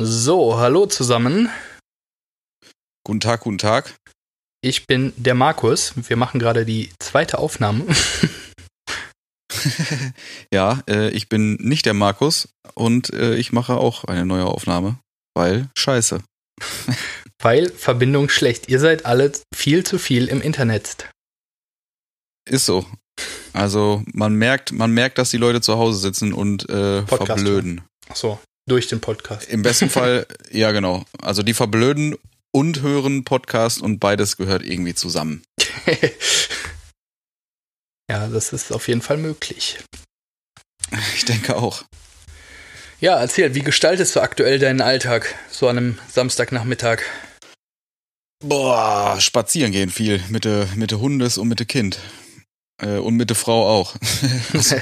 So, hallo zusammen. Guten Tag, guten Tag. Ich bin der Markus. Wir machen gerade die zweite Aufnahme. ja, äh, ich bin nicht der Markus und äh, ich mache auch eine neue Aufnahme, weil scheiße. weil Verbindung schlecht. Ihr seid alle viel zu viel im Internet. Ist so. Also man merkt, man merkt, dass die Leute zu Hause sitzen und äh, verblöden. Ach so, durch den Podcast. Im besten Fall, ja genau. Also die verblöden und hören Podcast und beides gehört irgendwie zusammen. ja, das ist auf jeden Fall möglich. Ich denke auch. Ja, erzähl, wie gestaltest du aktuell deinen Alltag, so an einem Samstagnachmittag? Boah, spazieren gehen viel mit der mit der Hundes und mit der Kind. Äh, und mit der Frau auch. also,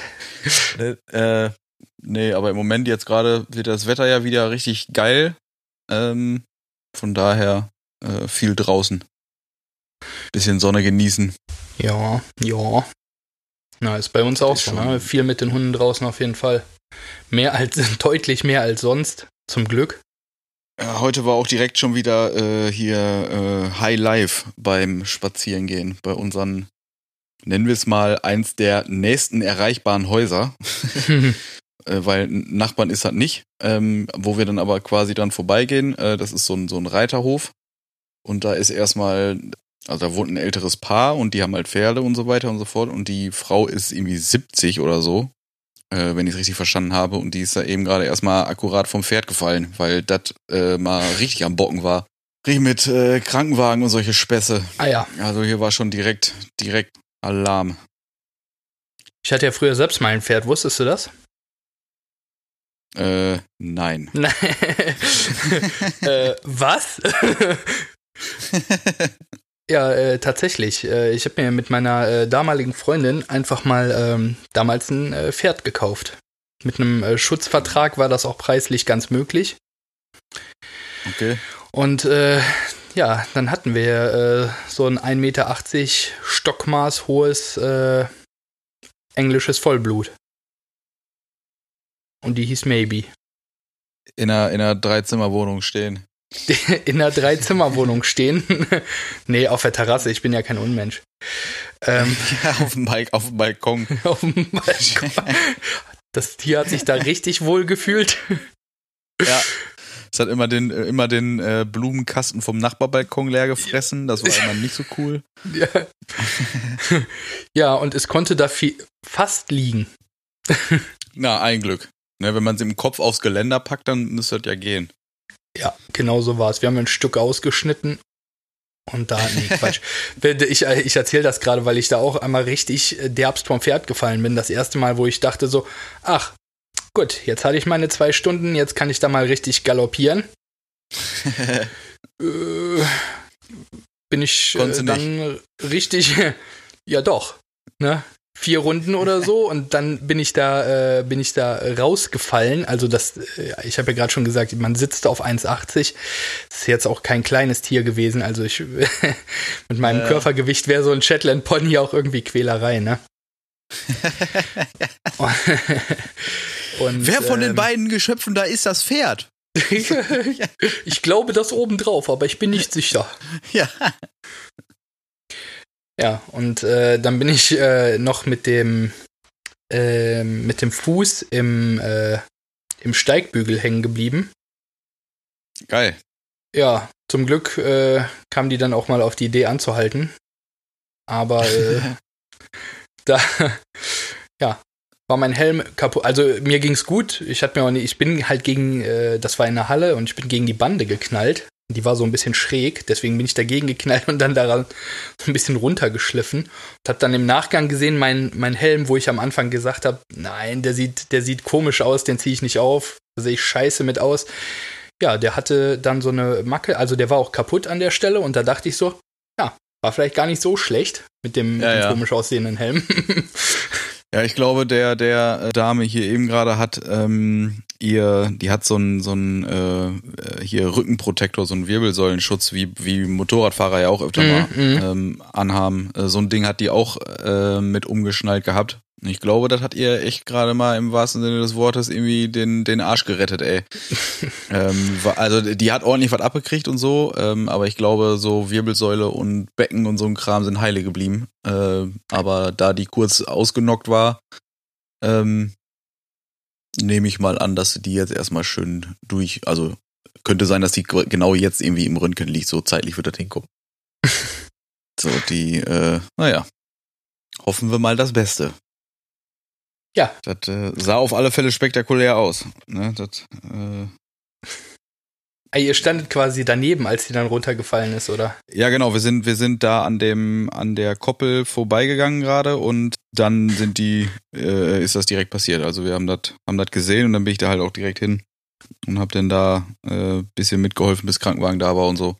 äh, nee, aber im Moment jetzt gerade wird das Wetter ja wieder richtig geil. Ähm, von daher äh, viel draußen. Bisschen Sonne genießen. Ja, ja. Na, ist bei uns auch so, ne? Viel mit den Hunden draußen auf jeden Fall. Mehr als, deutlich mehr als sonst, zum Glück. Ja, heute war auch direkt schon wieder äh, hier äh, High Life beim Spazierengehen bei unseren nennen wir es mal, eins der nächsten erreichbaren Häuser. äh, weil Nachbarn ist halt nicht, ähm, wo wir dann aber quasi dann vorbeigehen. Äh, das ist so ein, so ein Reiterhof. Und da ist erstmal, also da wohnt ein älteres Paar und die haben halt Pferde und so weiter und so fort. Und die Frau ist irgendwie 70 oder so, äh, wenn ich es richtig verstanden habe. Und die ist da eben gerade erstmal akkurat vom Pferd gefallen, weil das äh, mal richtig am Bocken war. Richtig mit äh, Krankenwagen und solche Späße. Ah ja. Also hier war schon direkt, direkt Alarm. Ich hatte ja früher selbst mal ein Pferd, wusstest du das? Äh, nein. äh, was? ja, äh, tatsächlich. Äh, ich habe mir mit meiner äh, damaligen Freundin einfach mal ähm, damals ein äh, Pferd gekauft. Mit einem Schutzvertrag war das auch preislich ganz möglich. Okay. Und ja, dann hatten wir so ein 1,80 Meter Stockmaß hohes englisches Vollblut. Und die hieß Maybe. In einer, in einer Dreizimmerwohnung stehen. in einer Dreizimmerwohnung stehen? nee, auf der Terrasse, ich bin ja kein Unmensch. Ähm, ja, auf dem, Balk auf dem Balkon. auf dem Balkon. Das Tier hat sich da richtig wohl gefühlt. Ja. Es hat immer den, immer den äh, Blumenkasten vom Nachbarbalkon leer gefressen. Das war immer nicht so cool. Ja, ja und es konnte da viel, fast liegen. Na, ein Glück. Ne, wenn man es im Kopf aufs Geländer packt, dann müsste das ja gehen. Ja, genau so war es. Wir haben ein Stück ausgeschnitten und da, nee, Quatsch. ich, ich erzähle das gerade, weil ich da auch einmal richtig derbst vom Pferd gefallen bin. Das erste Mal, wo ich dachte so, ach, Gut, jetzt hatte ich meine zwei Stunden, jetzt kann ich da mal richtig galoppieren. äh, bin ich äh, dann richtig, ja doch, ne? Vier Runden oder so und dann bin ich da, äh, bin ich da rausgefallen. Also das, äh, ich habe ja gerade schon gesagt, man sitzt auf 1,80. Das ist jetzt auch kein kleines Tier gewesen. Also ich mit meinem äh. Körpergewicht wäre so ein Shetland Pony auch irgendwie Quälerei, ne? Und, Wer von ähm, den beiden Geschöpfen da ist das Pferd? ich glaube das obendrauf, aber ich bin nicht sicher. Ja. Ja, und äh, dann bin ich äh, noch mit dem äh, mit dem Fuß im, äh, im Steigbügel hängen geblieben. Geil. Ja, zum Glück äh, kam die dann auch mal auf die Idee anzuhalten. Aber äh, da, ja, war mein Helm kaputt. Also mir ging's gut. Ich hatte mir auch nicht, ich bin halt gegen, äh, das war in der Halle und ich bin gegen die Bande geknallt. Die war so ein bisschen schräg, deswegen bin ich dagegen geknallt und dann daran so ein bisschen runtergeschliffen. Und hab dann im Nachgang gesehen, mein, mein Helm, wo ich am Anfang gesagt habe, nein, der sieht, der sieht komisch aus, den ziehe ich nicht auf, da sehe ich scheiße mit aus. Ja, der hatte dann so eine Macke, also der war auch kaputt an der Stelle und da dachte ich so, ja, war vielleicht gar nicht so schlecht mit dem, ja, mit dem ja. komisch aussehenden Helm. Ja, ich glaube, der, der Dame hier eben gerade hat ähm, ihr, die hat so einen so einen äh, hier Rückenprotektor, so einen Wirbelsäulenschutz, wie, wie Motorradfahrer ja auch öfter mm, mal mm. Ähm, anhaben. Äh, so ein Ding hat die auch äh, mit umgeschnallt gehabt. Ich glaube, das hat ihr echt gerade mal im wahrsten Sinne des Wortes irgendwie den, den Arsch gerettet, ey. ähm, also die hat ordentlich was abgekriegt und so, ähm, aber ich glaube, so Wirbelsäule und Becken und so ein Kram sind heile geblieben. Äh, aber da die kurz ausgenockt war, ähm, nehme ich mal an, dass die jetzt erstmal schön durch, also könnte sein, dass die genau jetzt irgendwie im Röntgen liegt, so zeitlich wird das hinkommen. so, die, äh, naja, hoffen wir mal das Beste. Ja. Das äh, sah auf alle Fälle spektakulär aus. Ne? Das, äh Ihr standet quasi daneben, als sie dann runtergefallen ist, oder? Ja, genau. Wir sind, wir sind da an dem, an der Koppel vorbeigegangen gerade und dann sind die, äh, ist das direkt passiert. Also wir haben das, haben das gesehen und dann bin ich da halt auch direkt hin und hab dann da äh, bisschen mitgeholfen, bis Krankenwagen da war und so.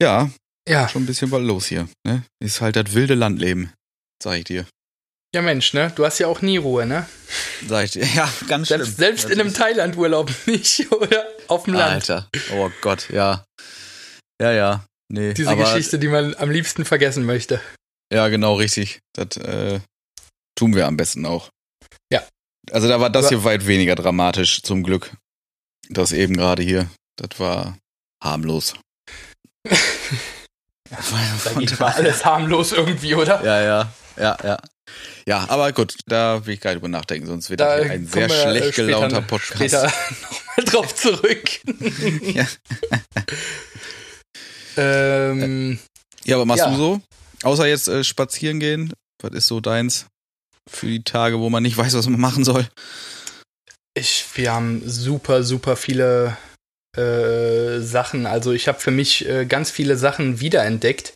Ja, ja. Schon ein bisschen was los hier. Ne? Ist halt das wilde Landleben, sag ich dir. Ja, Mensch, ne? Du hast ja auch nie Ruhe, ne? Sag ich dir. Ja, ganz selbst, schlimm. Selbst in einem Thailand-Urlaub nicht, oder? Auf dem Land. Alter. Oh Gott, ja. Ja, ja. Nee. Diese aber, Geschichte, die man am liebsten vergessen möchte. Ja, genau, richtig. Das äh, tun wir am besten auch. Ja. Also da war das aber, hier weit weniger dramatisch, zum Glück. Das eben gerade hier. Das war harmlos. da geht mal alles harmlos irgendwie, oder? Ja, ja, ja, ja. Ja, aber gut, da will ich gar nicht drüber nachdenken, sonst wird da das ein sehr schlecht gelaunter Podcast. Später nochmal drauf zurück. ja. ähm, ja, aber machst ja. du so? Außer jetzt äh, spazieren gehen, was ist so deins für die Tage, wo man nicht weiß, was man machen soll? Ich, wir haben super, super viele äh, Sachen. Also ich habe für mich äh, ganz viele Sachen wiederentdeckt.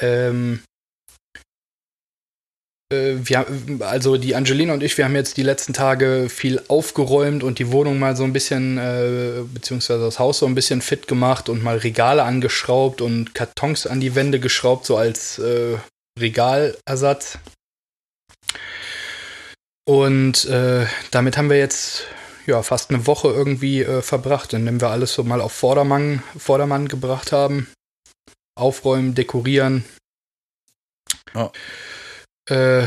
Ähm, äh, wir, also die Angelina und ich, wir haben jetzt die letzten Tage viel aufgeräumt und die Wohnung mal so ein bisschen, äh, beziehungsweise das Haus so ein bisschen fit gemacht und mal Regale angeschraubt und Kartons an die Wände geschraubt, so als äh, Regalersatz. Und äh, damit haben wir jetzt ja fast eine Woche irgendwie äh, verbracht, indem wir alles so mal auf Vordermann, Vordermann gebracht haben. Aufräumen, dekorieren. Ja. Äh,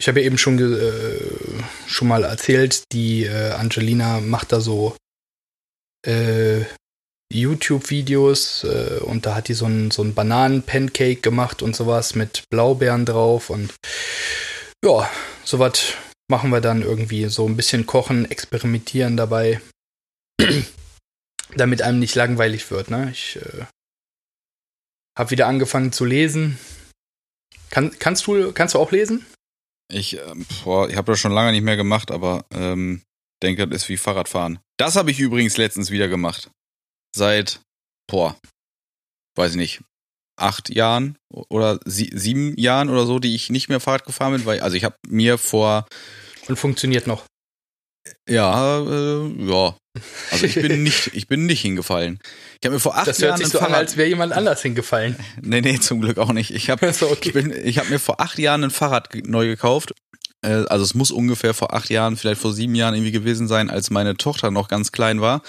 ich habe ja eben schon, äh, schon mal erzählt, die äh, Angelina macht da so äh, YouTube-Videos äh, und da hat die so ein, so ein Bananen-Pancake gemacht und sowas mit Blaubeeren drauf und ja, sowas machen wir dann irgendwie so ein bisschen kochen, experimentieren dabei, damit einem nicht langweilig wird. Ne? Ich äh, habe wieder angefangen zu lesen, kann, kannst, du, kannst du auch lesen? Ich, boah, ich habe das schon lange nicht mehr gemacht, aber ähm, denke, das ist wie Fahrradfahren. Das habe ich übrigens letztens wieder gemacht. Seit, boah, weiß ich nicht, acht Jahren oder sie, sieben Jahren oder so, die ich nicht mehr Fahrrad gefahren bin, weil, also ich habe mir vor. Und funktioniert noch. Ja, äh, ja. Also ich bin nicht, ich bin nicht hingefallen. Ich habe mir vor acht das Jahren hört sich so Fahrrad an, als wäre jemand anders hingefallen. Nee, nee, zum Glück auch nicht. Ich habe so, okay. ich bin, ich mir vor acht Jahren ein Fahrrad neu gekauft. Äh, also es muss ungefähr vor acht Jahren, vielleicht vor sieben Jahren irgendwie gewesen sein, als meine Tochter noch ganz klein war.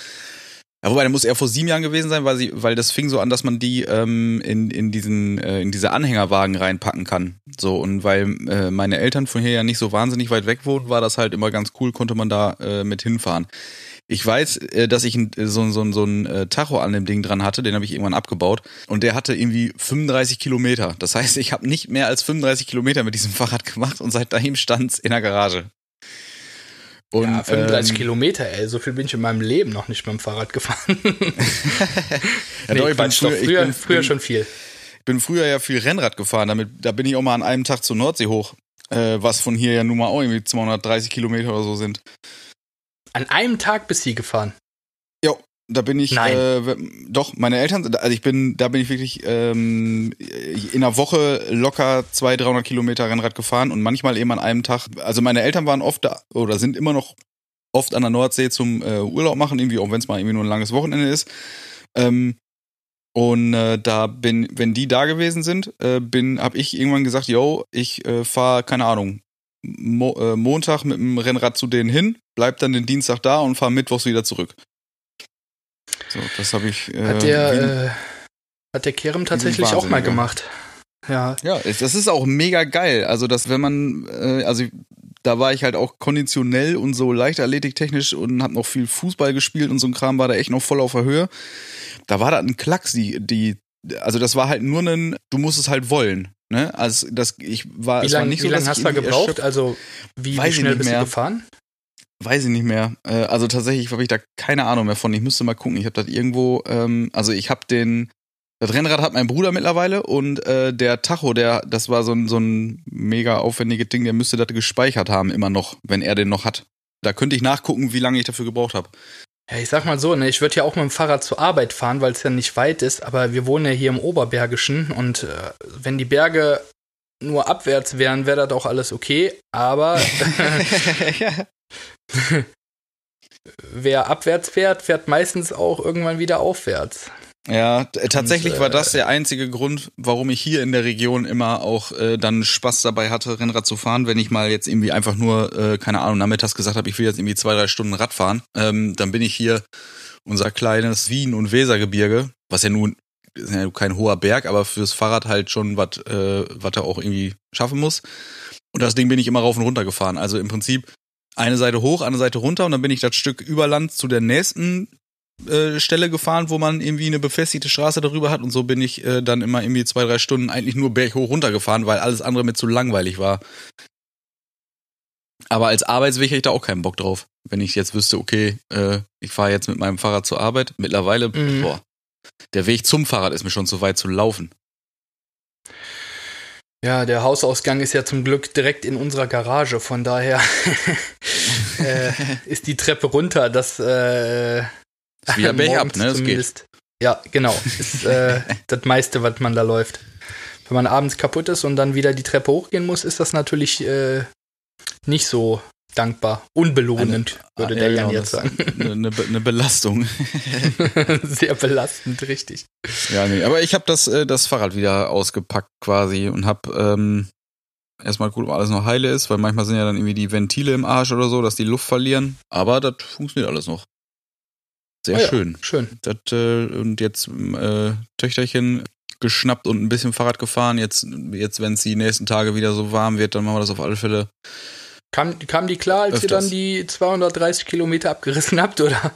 Ja, wobei, der muss eher vor sieben Jahren gewesen sein, weil sie, weil das fing so an, dass man die ähm, in, in diesen, äh, in diese Anhängerwagen reinpacken kann. So, und weil äh, meine Eltern von hier ja nicht so wahnsinnig weit weg wohnen, war das halt immer ganz cool, konnte man da äh, mit hinfahren. Ich weiß, äh, dass ich so, so, so ein äh, Tacho an dem Ding dran hatte, den habe ich irgendwann abgebaut und der hatte irgendwie 35 Kilometer. Das heißt, ich habe nicht mehr als 35 Kilometer mit diesem Fahrrad gemacht und seitdem stand's in der Garage. Und, ja, 35 ähm, Kilometer, ey, so viel bin ich in meinem Leben noch nicht mit dem Fahrrad gefahren. ja, nee, doch, ich bin früher, früher, ich bin, früher bin, schon viel. Ich bin früher ja viel Rennrad gefahren, damit, da bin ich auch mal an einem Tag zur Nordsee hoch, äh, was von hier ja nun mal auch irgendwie 230 Kilometer oder so sind. An einem Tag bist du gefahren? Da bin ich, Nein. Äh, doch, meine Eltern, also ich bin, da bin ich wirklich ähm, in einer Woche locker 200, 300 Kilometer Rennrad gefahren und manchmal eben an einem Tag. Also meine Eltern waren oft da oder sind immer noch oft an der Nordsee zum äh, Urlaub machen, irgendwie, auch wenn es mal irgendwie nur ein langes Wochenende ist. Ähm, und äh, da bin, wenn die da gewesen sind, äh, bin, habe ich irgendwann gesagt, yo, ich äh, fahre, keine Ahnung, Mo äh, Montag mit dem Rennrad zu denen hin, bleib dann den Dienstag da und fahre mittwochs wieder zurück. So, das habe ich. Äh, hat der, äh, hat der Kerem tatsächlich auch mal gemacht. Ja. Ja, das ist auch mega geil. Also, dass wenn man, äh, also da war ich halt auch konditionell und so leichtathletiktechnisch und hab noch viel Fußball gespielt und so ein Kram war da echt noch voll auf der Höhe. Da war da ein Klacks, die, die, also das war halt nur ein, du musst es halt wollen. Ne? Also das, ich war, wie es war lange nicht so, lang dass hast du irgendwie gebraucht? Also, wie, wie schnell bist du gefahren? Weiß ich nicht mehr. Äh, also tatsächlich habe ich da keine Ahnung mehr von. Ich müsste mal gucken. Ich habe das irgendwo, ähm, also ich habe den, das Rennrad hat mein Bruder mittlerweile und äh, der Tacho, der, das war so ein, so ein mega aufwendiges Ding, der müsste das gespeichert haben immer noch, wenn er den noch hat. Da könnte ich nachgucken, wie lange ich dafür gebraucht habe. Ja, ich sag mal so, ne, ich würde ja auch mit dem Fahrrad zur Arbeit fahren, weil es ja nicht weit ist, aber wir wohnen ja hier im Oberbergischen und äh, wenn die Berge nur abwärts wären, wäre das auch alles okay, aber wer abwärts fährt, fährt meistens auch irgendwann wieder aufwärts. Ja, t- tatsächlich äh, war das der einzige Grund, warum ich hier in der Region immer auch äh, dann Spaß dabei hatte, Rennrad zu fahren. Wenn ich mal jetzt irgendwie einfach nur, äh, keine Ahnung, nachmittags gesagt habe, ich will jetzt irgendwie zwei, drei Stunden Rad fahren, ähm, dann bin ich hier unser kleines Wien- und Wesergebirge, was ja nun ist ja kein hoher Berg, aber fürs Fahrrad halt schon was, äh, was er auch irgendwie schaffen muss. Und das Ding bin ich immer rauf und runter gefahren. Also im Prinzip eine Seite hoch, eine Seite runter und dann bin ich das Stück über Land zu der nächsten äh, Stelle gefahren, wo man irgendwie eine befestigte Straße darüber hat und so bin ich äh, dann immer irgendwie zwei, drei Stunden eigentlich nur berghoch runtergefahren, weil alles andere mir zu langweilig war. Aber als Arbeitsweg hätte ich da auch keinen Bock drauf. Wenn ich jetzt wüsste, okay, äh, ich fahre jetzt mit meinem Fahrrad zur Arbeit. Mittlerweile, Mhm. boah, der Weg zum Fahrrad ist mir schon zu weit zu laufen. Ja, der Hausausgang ist ja zum Glück direkt in unserer Garage, von daher äh, ist die Treppe runter, das äh, Ist wieder morgens ne? Zumindest. Ja, genau. Ist äh, das meiste, was man da läuft. Wenn man abends kaputt ist und dann wieder die Treppe hochgehen muss, ist das natürlich äh, nicht so dankbar. Unbelohnend, würde Ah, der ja, Jan genau, jetzt sagen. Eine, eine, Be- eine Belastung. Sehr belastend, richtig. Ja, nee, aber ich habe das, äh, das Fahrrad wieder ausgepackt quasi und habe ähm, erstmal gut, ob alles noch heile ist, weil manchmal sind ja dann irgendwie die Ventile im Arsch oder so, dass die Luft verlieren. Aber das funktioniert alles noch. Sehr Ah ja. schön. Schön. Das, äh, und jetzt äh, Töchterchen geschnappt und ein bisschen Fahrrad gefahren. Jetzt, jetzt wenn es die nächsten Tage wieder so warm wird, dann machen wir das auf alle Fälle. Kam, kam die klar, als ihr Öfters. dann die 230 Kilometer abgerissen habt, oder?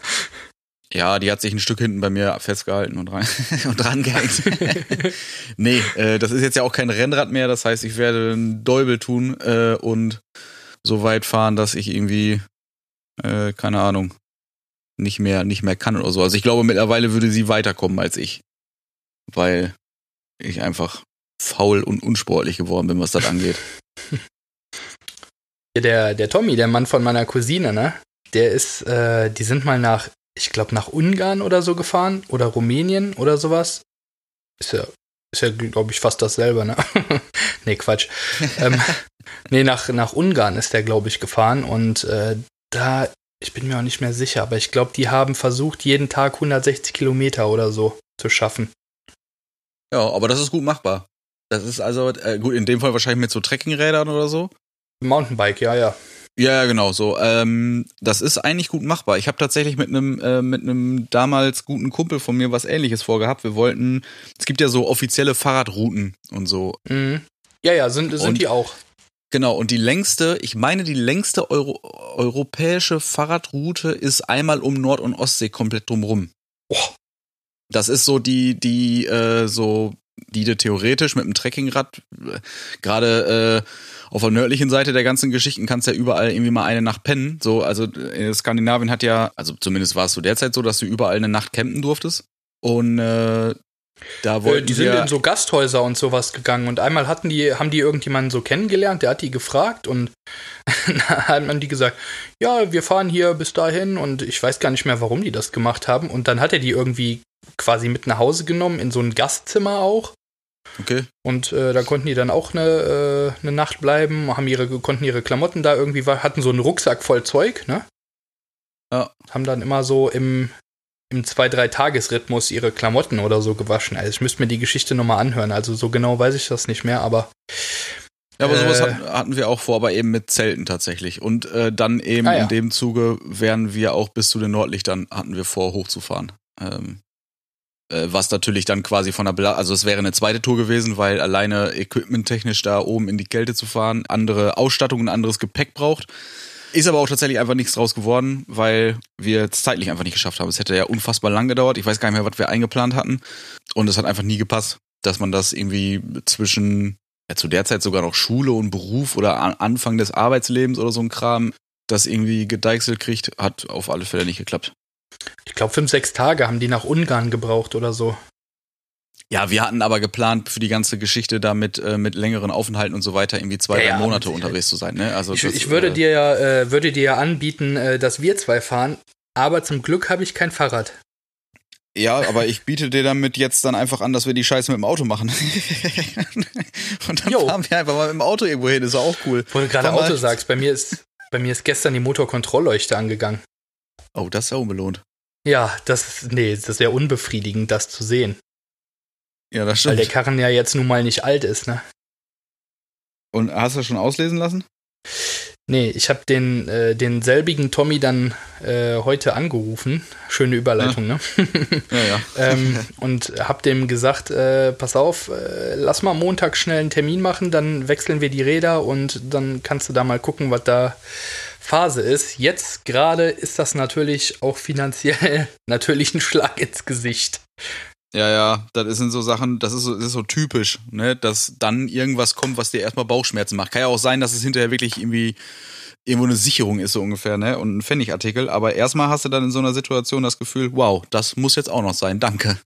Ja, die hat sich ein Stück hinten bei mir festgehalten und, rein, und dran gehängt. nee, äh, das ist jetzt ja auch kein Rennrad mehr. Das heißt, ich werde einen Däubel tun äh, und so weit fahren, dass ich irgendwie, äh, keine Ahnung, nicht mehr, nicht mehr kann oder so. Also ich glaube, mittlerweile würde sie weiterkommen als ich. Weil ich einfach faul und unsportlich geworden bin, was das angeht. Der, der Tommy, der Mann von meiner Cousine, ne? Der ist, äh, die sind mal nach, ich glaube, nach Ungarn oder so gefahren oder Rumänien oder sowas. Ist ja, ist ja, glaube ich, fast dasselbe, ne? nee, Quatsch. ähm, nee, nach, nach Ungarn ist der, glaube ich, gefahren und äh, da, ich bin mir auch nicht mehr sicher, aber ich glaube, die haben versucht, jeden Tag 160 Kilometer oder so zu schaffen. Ja, aber das ist gut machbar. Das ist also, äh, gut, in dem Fall wahrscheinlich mit so Trekkingrädern oder so. Mountainbike, ja, ja. Ja, ja, genau so. Ähm, das ist eigentlich gut machbar. Ich habe tatsächlich mit einem äh, mit einem damals guten Kumpel von mir was Ähnliches vorgehabt. Wir wollten, es gibt ja so offizielle Fahrradrouten und so. Mhm. Ja, ja, sind, sind Und- die auch. Genau. Und die längste, ich meine, die längste Euro europäische Fahrradroute ist einmal um Nord- und Ostsee komplett drumrum. Oh. Das ist so die die äh, so die du theoretisch mit dem Trekkingrad äh, gerade äh, auf der nördlichen Seite der ganzen Geschichten kannst ja überall irgendwie mal eine Nacht pennen. So, also äh, Skandinavien hat ja, also zumindest war es so derzeit so, dass du überall eine Nacht campen durftest. Und äh, da Äh, wollten die sind in so Gasthäuser und sowas gegangen und einmal hatten die, haben die irgendjemanden so kennengelernt, der hat die gefragt und dann haben die gesagt, ja, wir fahren hier bis dahin und ich weiß gar nicht mehr, warum die das gemacht haben und dann hat er die irgendwie quasi mit nach Hause genommen in so ein Gastzimmer auch okay, und äh, da konnten die dann auch eine, äh, eine Nacht bleiben, haben ihre, konnten ihre Klamotten da irgendwie, hatten so einen Rucksack voll Zeug, ne? Ja. Haben dann immer so im, im zwei, drei Tagesrhythmus ihre Klamotten oder so gewaschen. Also ich müsste mir die Geschichte nochmal anhören. Also so genau weiß ich das nicht mehr, aber Ja, aber sowas Äh. hatten, hatten wir auch vor, aber eben mit Zelten tatsächlich. Und äh, dann eben Ah, ja. in dem Zuge wären wir auch bis zu den Nordlichtern, hatten wir vor, hochzufahren. Ähm, Äh, was natürlich dann quasi von der, Bela also es wäre eine zweite Tour gewesen, weil alleine equipmenttechnisch da oben in die Kälte zu fahren, andere Ausstattung, ein anderes Gepäck braucht. Ist aber auch tatsächlich einfach nichts draus geworden, weil wir es zeitlich einfach nicht geschafft haben. Es hätte ja unfassbar lang gedauert. Ich weiß gar nicht mehr, was wir eingeplant hatten. Und es hat einfach nie gepasst, dass man das irgendwie zwischen, ja, zu der Zeit sogar noch Schule und Beruf oder Anfang des Arbeitslebens oder so ein Kram, das irgendwie gedeichselt kriegt, hat auf alle Fälle nicht geklappt. Ich glaube, fünf, sechs Tage haben die nach Ungarn gebraucht oder so. Ja, wir hatten aber geplant für die ganze Geschichte da mit, äh, mit längeren Aufenthalten und so weiter irgendwie zwei, ja, drei Monate unterwegs zu sein. Ne? Also ich, das, ich würde äh, dir ja äh, würde dir ja anbieten, äh, dass wir zwei fahren, aber zum Glück habe ich kein Fahrrad. Ja, aber ich biete dir damit jetzt dann einfach an, dass wir die Scheiße mit dem Auto machen. und dann jo. fahren wir einfach mal mit dem Auto irgendwo hin, ist auch cool. Wo du gerade Auto sagst, bei mir ist bei mir ist gestern die Motorkontrollleuchte angegangen. Oh, das ist ja unbelohnt. Ja, das nee, das ist ja unbefriedigend, das zu sehen. Ja, das stimmt. Weil der Karren ja jetzt nun mal nicht alt ist, ne? Und hast du schon auslesen lassen? Nee, ich habe den, äh, den selbigen Tommy dann äh, heute angerufen. Schöne Überleitung, ja. ne? ja, ja. ähm, und habe dem gesagt, äh, pass auf, äh, lass mal Montag schnell einen Termin machen, dann wechseln wir die Räder und dann kannst du da mal gucken, was da Phase ist. Jetzt gerade ist das natürlich auch finanziell natürlich ein Schlag ins Gesicht. Ja, ja, das sind so Sachen, das ist so, das ist so typisch, ne, dass dann irgendwas kommt, was dir erstmal Bauchschmerzen macht. Kann ja auch sein, dass es hinterher wirklich irgendwie irgendwo eine Sicherung ist, so ungefähr, ne, und ein Pfennigartikel. Aber erstmal hast du dann in so einer Situation das Gefühl, wow, das muss jetzt auch noch sein, danke.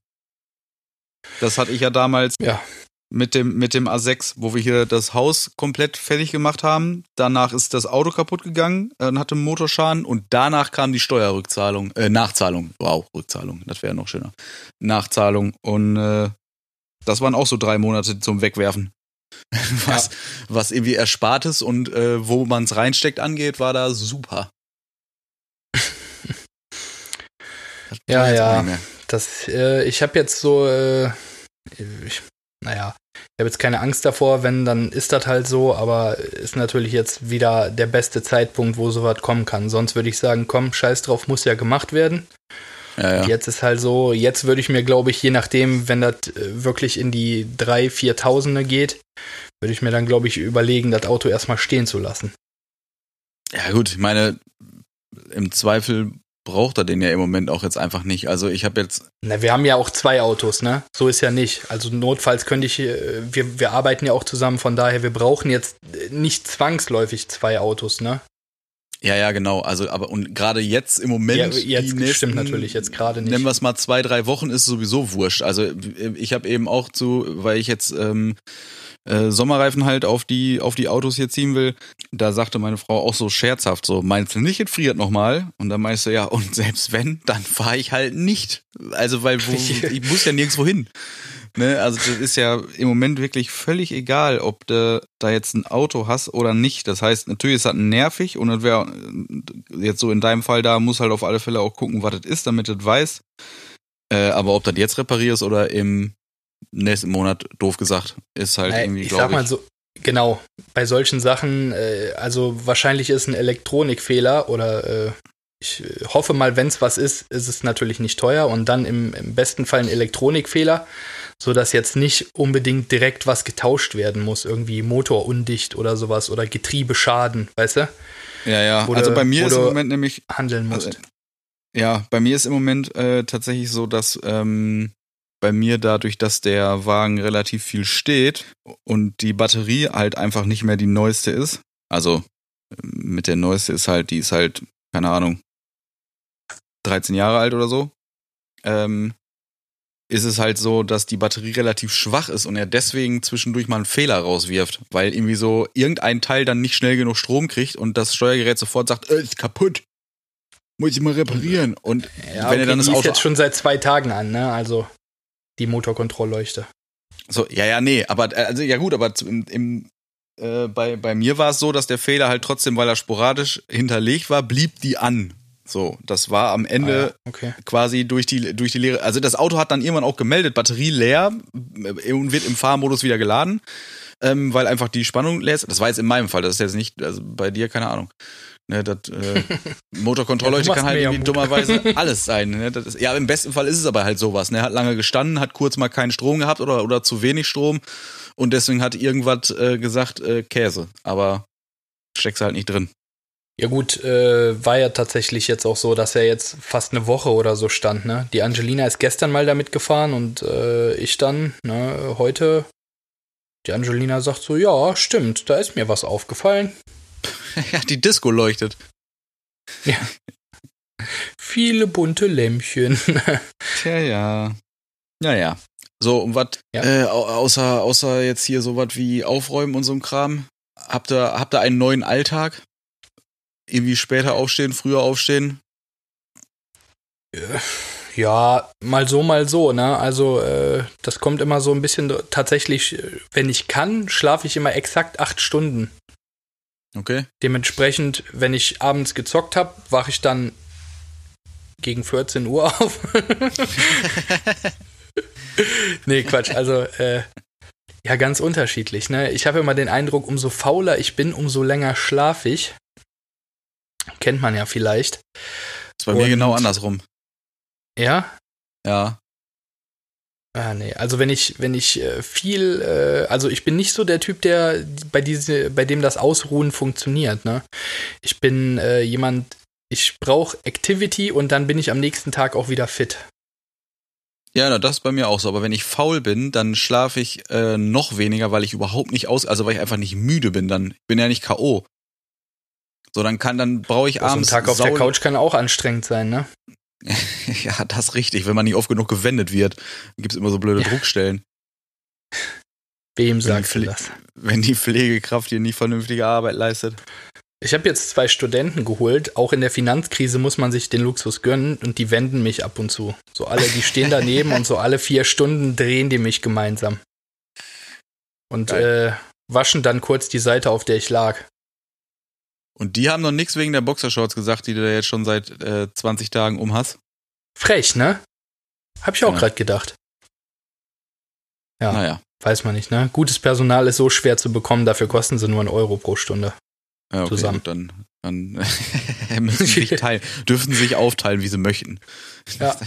Das hatte ich ja damals ja mit dem, mit dem A6, wo wir hier das Haus komplett fertig gemacht haben. Danach ist das Auto kaputt gegangen, äh, hatte einen Motorschaden und danach kam die Steuerrückzahlung, äh, Nachzahlung. Wow, Rückzahlung, das wäre noch schöner. Nachzahlung und äh, das waren auch so drei Monate zum Wegwerfen. was, ja. was irgendwie Erspartes und äh, wo man es reinsteckt angeht, war da super. ja, ja. Das, äh, ich habe jetzt so, äh, ich naja, ich habe jetzt keine Angst davor, wenn, dann ist das halt so, aber ist natürlich jetzt wieder der beste Zeitpunkt, wo sowas kommen kann. Sonst würde ich sagen, komm, scheiß drauf, muss ja gemacht werden. Ja, ja. Jetzt ist halt so, jetzt würde ich mir, glaube ich, je nachdem, wenn das äh, wirklich in die 3.000, 4.000er geht, würde ich mir dann, glaube ich, überlegen, das Auto erstmal stehen zu lassen. Ja, gut, ich meine, im Zweifel braucht er den ja im Moment auch jetzt einfach nicht. Also ich habe jetzt. Na, wir haben ja auch zwei Autos, ne? So ist ja nicht. Also notfalls könnte ich, äh, wir, wir arbeiten ja auch zusammen, von daher, wir brauchen jetzt nicht zwangsläufig zwei Autos, ne? Ja, ja, genau. Also, aber und gerade jetzt im Moment. Ja, jetzt nächsten, stimmt natürlich, jetzt gerade nicht. Nennen wir es mal zwei, drei Wochen, ist sowieso wurscht. Also ich habe eben auch zu, weil ich jetzt ähm, äh, Sommerreifen halt auf die, auf die Autos hier ziehen will, da sagte meine Frau auch so scherzhaft so, meinst du nicht, es friert nochmal? Und dann meinst du, ja, und selbst wenn, dann fahre ich halt nicht. Also, weil wo, ich muss ja nirgendwo hin. Ne, also das ist ja im Moment wirklich völlig egal, ob du da jetzt ein Auto hast oder nicht. Das heißt, natürlich ist das nervig und das wäre jetzt so in deinem Fall da, muss halt auf alle Fälle auch gucken, was das ist, damit du das weißt. Äh, aber ob das jetzt reparierst oder im nächsten Monat, doof gesagt, ist halt Nein, irgendwie, ich sag mal so, genau, bei solchen Sachen, äh, also wahrscheinlich ist ein Elektronikfehler oder äh, ich hoffe mal, wenn es was ist, ist es natürlich nicht teuer und dann im, im besten Fall ein Elektronikfehler, sodass jetzt nicht unbedingt direkt was getauscht werden muss, irgendwie Motor undicht oder sowas oder Getriebeschaden, weißt du? Ja, ja, oder, also bei mir ist im Moment nämlich handeln musst. Also, ja, bei mir ist im Moment äh, tatsächlich so, dass ähm, bei mir dadurch, dass der Wagen relativ viel steht und die Batterie halt einfach nicht mehr die neueste ist. Also mit der neueste ist halt, die ist halt, keine Ahnung, 13 Jahre alt oder so. Ähm, ist es halt so, dass die Batterie relativ schwach ist und er deswegen zwischendurch mal einen Fehler rauswirft, weil irgendwie so irgendein Teil dann nicht schnell genug Strom kriegt und das Steuergerät sofort sagt, äh, ist kaputt. Muss ich mal reparieren. Und ja, wenn okay, er dann das Auto. jetzt schon seit zwei Tagen an, ne? Also die Motorkontrollleuchte. So, ja, ja, nee, aber äh, also ja gut, aber im, im äh, bei, bei mir war es so, dass der Fehler halt trotzdem, weil er sporadisch hinterlegt war, blieb die an. So, das war am Ende ah, okay. quasi durch die, durch die Leere. Also das Auto hat dann irgendwann auch gemeldet, Batterie leer äh, und wird im Fahrmodus wieder geladen. ähm, weil einfach die Spannung lässt. Das war jetzt in meinem Fall, das ist jetzt nicht, also bei dir, keine Ahnung. Ne, das äh, Motorkontrollleuchte Ja, kann halt irgendwie dummerweise alles sein. Ne? Ist, ja, im besten Fall ist es aber halt sowas. Ne? Hat lange gestanden, hat kurz mal keinen Strom gehabt oder, oder zu wenig Strom und deswegen hat irgendwas äh, gesagt, äh, Käse. Aber steckst halt nicht drin. Ja gut, äh, war ja tatsächlich jetzt auch so, dass er jetzt fast eine Woche oder so stand. Ne? Die Angelina ist gestern mal damit gefahren und äh, ich dann ne, heute. Die Angelina sagt so, ja, stimmt, da ist mir was aufgefallen. ja, die Disco leuchtet. Viele bunte Lämpchen. Tja, ja. Naja. So, und was, Ja. äh, au- außer, außer jetzt hier sowas wie Aufräumen und so ein Kram, habt ihr, habt ihr einen neuen Alltag? Irgendwie später aufstehen, früher aufstehen? ja, mal so, mal so, ne? Also, äh, das kommt immer so ein bisschen tatsächlich, äh, wenn ich kann, schlafe ich immer exakt acht Stunden. Okay. Dementsprechend, wenn ich abends gezockt habe, wache ich dann gegen 14 Uhr auf. nee, Quatsch. Also, äh, ja, ganz unterschiedlich. Ne? Ich habe immer den Eindruck, umso fauler ich bin, umso länger schlafe ich. Kennt man ja vielleicht. ist bei mir Und- genau andersrum. Ja? Ja. Ah, nee. Also wenn ich, wenn ich äh, viel, äh, also ich bin nicht so der Typ, der bei diese, bei dem das Ausruhen funktioniert, ne? Ich bin äh, jemand, ich brauche Activity und dann bin ich am nächsten Tag auch wieder fit. Ja, na, das ist bei mir auch so. Aber wenn ich faul bin, dann schlafe ich äh, noch weniger, weil ich überhaupt nicht aus, also weil ich einfach nicht müde bin. Dann ich bin ja nicht K.O. So, dann kann, dann brauche ich So ein abends. Tag auf der Couch kann auch anstrengend sein, ne? ja, das ist richtig. Wenn man nicht oft genug gewendet wird, gibt's immer so blöde Ja. Druckstellen. Wem sagst du das? Wenn die Pflegekraft hier nicht vernünftige Arbeit leistet. Ich habe jetzt zwei Studenten geholt. Auch in der Finanzkrise muss man sich den Luxus gönnen und die wenden mich ab und zu. So alle, die stehen daneben und so alle vier Stunden drehen die mich gemeinsam. Und äh, waschen dann kurz die Seite, auf der ich lag. Und die haben noch nichts wegen der Boxershorts gesagt, die du da jetzt schon seit äh, 20 Tagen um hast. Frech, ne? Hab ich auch Ja. gerade gedacht. Ja, Naja. weiß man nicht, ne? Gutes Personal ist so schwer zu bekommen, dafür kosten sie nur einen Euro pro Stunde. Ja, okay, Zusammen. Gut, dann dann müssen sie sich teilen, dürfen sich aufteilen, wie sie möchten. Ja.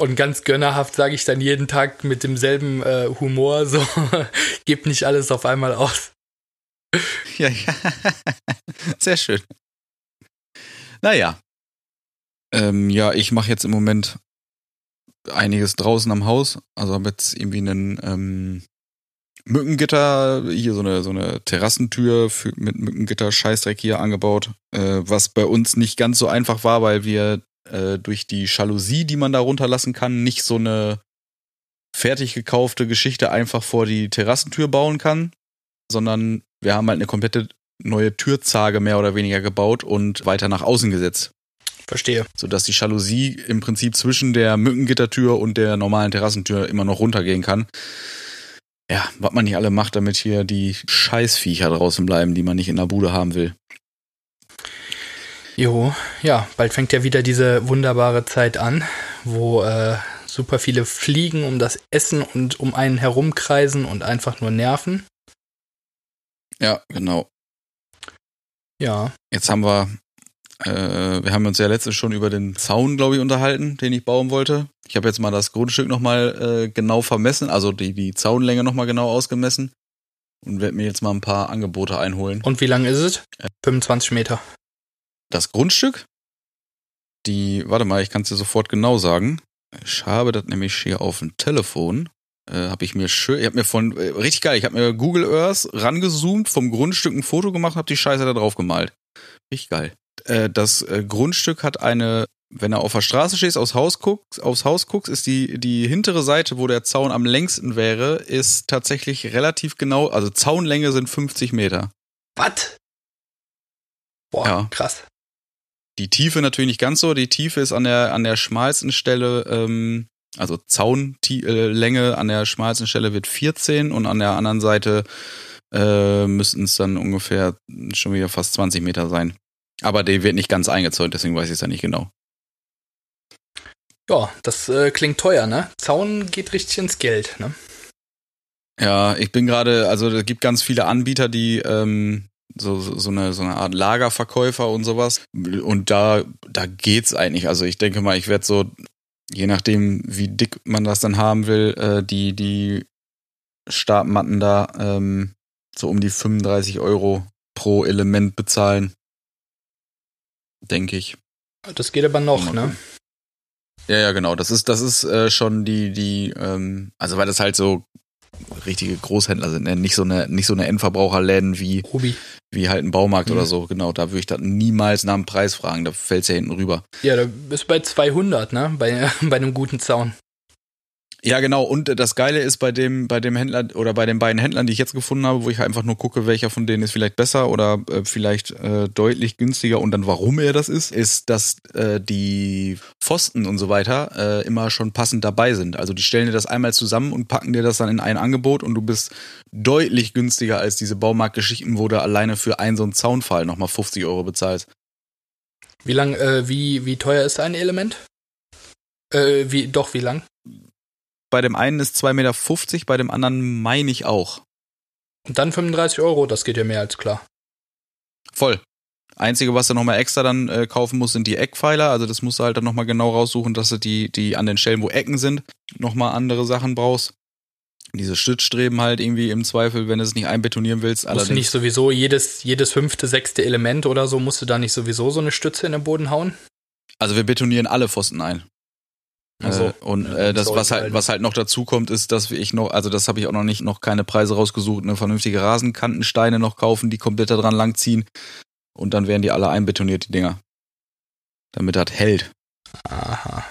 Und ganz gönnerhaft sage ich dann jeden Tag mit demselben äh, Humor so, gebt nicht alles auf einmal aus. Ja, ja. Sehr schön. Naja. Ähm, ja, ich mache jetzt im Moment einiges draußen am Haus. Also habe jetzt irgendwie einen ähm, Mückengitter, hier so eine, so eine Terrassentür für, mit Mückengitter Scheißdreck hier angebaut, äh, was bei uns nicht ganz so einfach war, weil wir äh, durch die Jalousie, die man da runterlassen kann, nicht so eine fertig gekaufte Geschichte einfach vor die Terrassentür bauen kann, sondern wir haben halt eine komplette neue Türzage mehr oder weniger gebaut und weiter nach außen gesetzt, Verstehe. sodass die Jalousie im Prinzip zwischen der Mückengittertür und der normalen Terrassentür immer noch runtergehen kann. Ja, was man nicht alle macht, damit hier die Scheißviecher draußen bleiben, die man nicht in der Bude haben will. Jo, ja, bald fängt ja wieder diese wunderbare Zeit an, wo äh, super viele Fliegen um das Essen und um einen herumkreisen und einfach nur nerven. Ja, genau. Ja, Jetzt haben wir, äh, wir haben uns ja letztens schon über den Zaun, glaube ich, unterhalten, den ich bauen wollte. Ich habe jetzt mal das Grundstück nochmal äh, genau vermessen, also die, die Zaunlänge nochmal genau ausgemessen und werde mir jetzt mal ein paar Angebote einholen. und wie lang ist es? 25 Meter. Das Grundstück, die, warte mal, ich kann es dir sofort genau sagen. Ich habe das nämlich hier auf dem Telefon. Äh, habe ich mir schön, ich habe mir von, äh, richtig geil, ich habe mir Google Earth rangezoomt, vom Grundstück ein Foto gemacht, habe die Scheiße da drauf gemalt. Richtig geil. Äh, das äh, Grundstück hat eine, wenn er auf der Straße stehst, aufs Haus guckst, aufs Haus guckst, ist die, die hintere Seite, wo der Zaun am längsten wäre, ist tatsächlich relativ genau, also Zaunlänge sind 50 Meter. Was? Boah, Ja. krass. Die Tiefe natürlich nicht ganz so. Die Tiefe ist an der, an der schmalsten Stelle, ähm, also Zaunlänge an der schmalsten Stelle wird 14 und an der anderen Seite äh, müssten es dann ungefähr schon wieder fast 20 Meter sein. Aber die wird nicht ganz eingezäunt, deswegen weiß ich es ja nicht genau. Ja, das äh, klingt teuer, ne? Zaun geht richtig ins Geld, ne? Ja, ich bin gerade, also es gibt ganz viele Anbieter, die ähm, so, so, so, eine, so eine Art Lagerverkäufer und sowas. Und da, da geht's eigentlich. Also ich denke mal, ich werde so, je nachdem, wie dick man das dann haben will, äh, die, die Stabmatten da ähm, so um die 35 Euro pro Element bezahlen. Denke ich. Das geht aber noch, ne? Ja, ja, genau. Das ist, das ist äh, schon die, die, ähm, also weil das halt so richtige Großhändler sind, ne? nicht so eine, nicht so eine Endverbraucherläden wie, Ruby. Wie halt ein Baumarkt Mhm. oder so. Genau, da würde ich dann niemals nach dem Preis fragen. Da fällt's ja hinten rüber. Ja, da bist du bei 200, ne? Bei, bei einem guten Zaun. Ja, genau. Und das Geile ist bei dem, bei dem Händler oder bei den beiden Händlern, die ich jetzt gefunden habe, wo ich einfach nur gucke, welcher von denen ist vielleicht besser oder äh, vielleicht äh, deutlich günstiger und dann warum er das ist, ist, dass äh, die Pfosten und so weiter äh, immer schon passend dabei sind. Also die stellen dir das einmal zusammen und packen dir das dann in ein Angebot und du bist deutlich günstiger als diese Baumarktgeschichten, wo du alleine für einen so einen Zaunfall nochmal 50 Euro bezahlst. Wie lang, äh, wie, wie teuer ist ein Element? Äh, wie, doch, wie lang? Bei dem einen ist 2,50 Meter, bei dem anderen meine ich auch. Und dann 35 Euro, das geht ja mehr als klar. Voll. Einzige, was du nochmal extra dann äh, kaufen musst, sind die Eckpfeiler. Also das musst du halt dann nochmal genau raussuchen, dass du die, die an den Stellen, wo Ecken sind, nochmal andere Sachen brauchst. Diese Stützstreben halt irgendwie im Zweifel, wenn du es nicht einbetonieren willst. Musst du nicht sowieso jedes, jedes fünfte, sechste Element oder so, musst du da nicht sowieso so eine Stütze in den Boden hauen? also wir betonieren alle Pfosten ein. Ach so. Äh, und äh, das, was halt, was halt noch dazu kommt, ist, dass ich noch, also das habe ich auch noch nicht, noch keine Preise rausgesucht, eine vernünftige Rasenkantensteine noch kaufen, die komplett da dran langziehen. Und dann werden die alle einbetoniert, die Dinger. Damit das hält. Aha.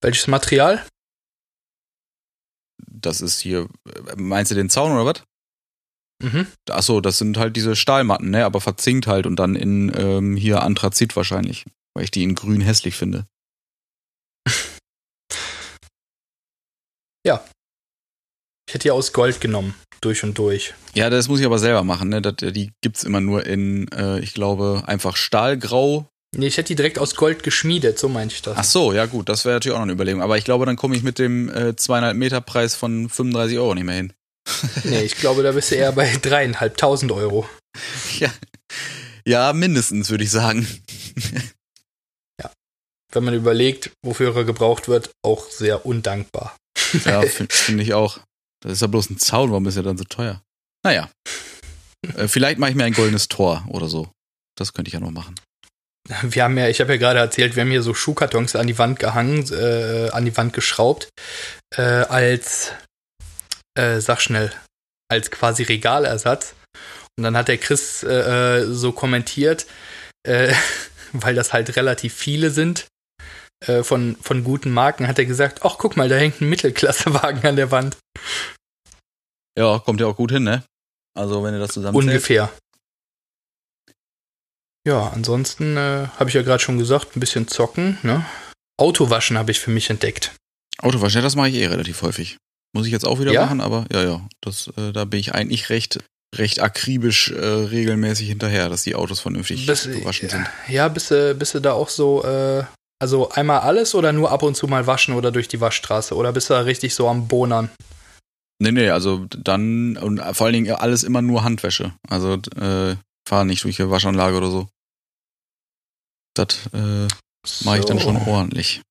Welches Material? Das ist hier, meinst du den Zaun oder was? Mhm. Ach so, das sind halt diese Stahlmatten, ne, aber verzinkt halt und dann in ähm, hier Anthrazit wahrscheinlich, weil ich die in grün hässlich finde. Ich hätte die aus Gold genommen, durch und durch. Ja, das muss ich aber selber machen, ne, das, die gibt's immer nur in, äh, ich glaube, einfach Stahlgrau. Nee, ich hätte die direkt aus Gold geschmiedet, so meinte ich das. Ach so, ja gut, das wäre natürlich auch noch eine Überlegung, aber ich glaube, dann komme ich mit dem äh, zweieinhalb Meter Preis von 35 Euro nicht mehr hin. Nee, ich glaube, da bist du eher bei dreieinhalbtausend Euro. ja. ja, mindestens, würde ich sagen. Wenn man überlegt, wofür er gebraucht wird, auch sehr undankbar. Ja, finde find ich auch. Das ist ja bloß ein Zaun, warum ist er dann so teuer? Naja. Äh, vielleicht mache ich mir ein goldenes Tor oder so. Das könnte ich ja noch machen. Wir haben ja, ich habe ja gerade erzählt, wir haben hier so Schuhkartons an die Wand gehangen, äh, an die Wand geschraubt, äh, als, äh, sag schnell, als quasi Regalersatz. Und dann hat der Chris äh, äh, so kommentiert, äh, weil das halt relativ viele sind äh, von, von guten Marken, hat er gesagt, ach guck mal, da hängt ein Mittelklassewagen an der Wand. Ja, kommt ja auch gut hin, ne? Also, wenn ihr das zusammen Ungefähr. Ja, ansonsten äh, habe ich ja gerade schon gesagt, ein bisschen zocken. Ne? Autowaschen habe ich für mich entdeckt. Autowaschen, ja, das mache ich eh relativ häufig. Muss ich jetzt auch wieder Ja? machen, aber ja, ja. Das, äh, da bin ich eigentlich recht, recht akribisch äh, regelmäßig hinterher, dass die Autos vernünftig Bis- gewaschen sind. Ja, bist du, bist du da auch so, äh, also einmal alles oder nur ab und zu mal waschen oder durch die Waschstraße? Oder bist du da richtig so am Bonern? Nee, nee, also dann und vor allen Dingen alles immer nur Handwäsche. Also äh, fahr nicht durch eine Waschanlage oder so. Das äh, mache ich dann So. schon ordentlich.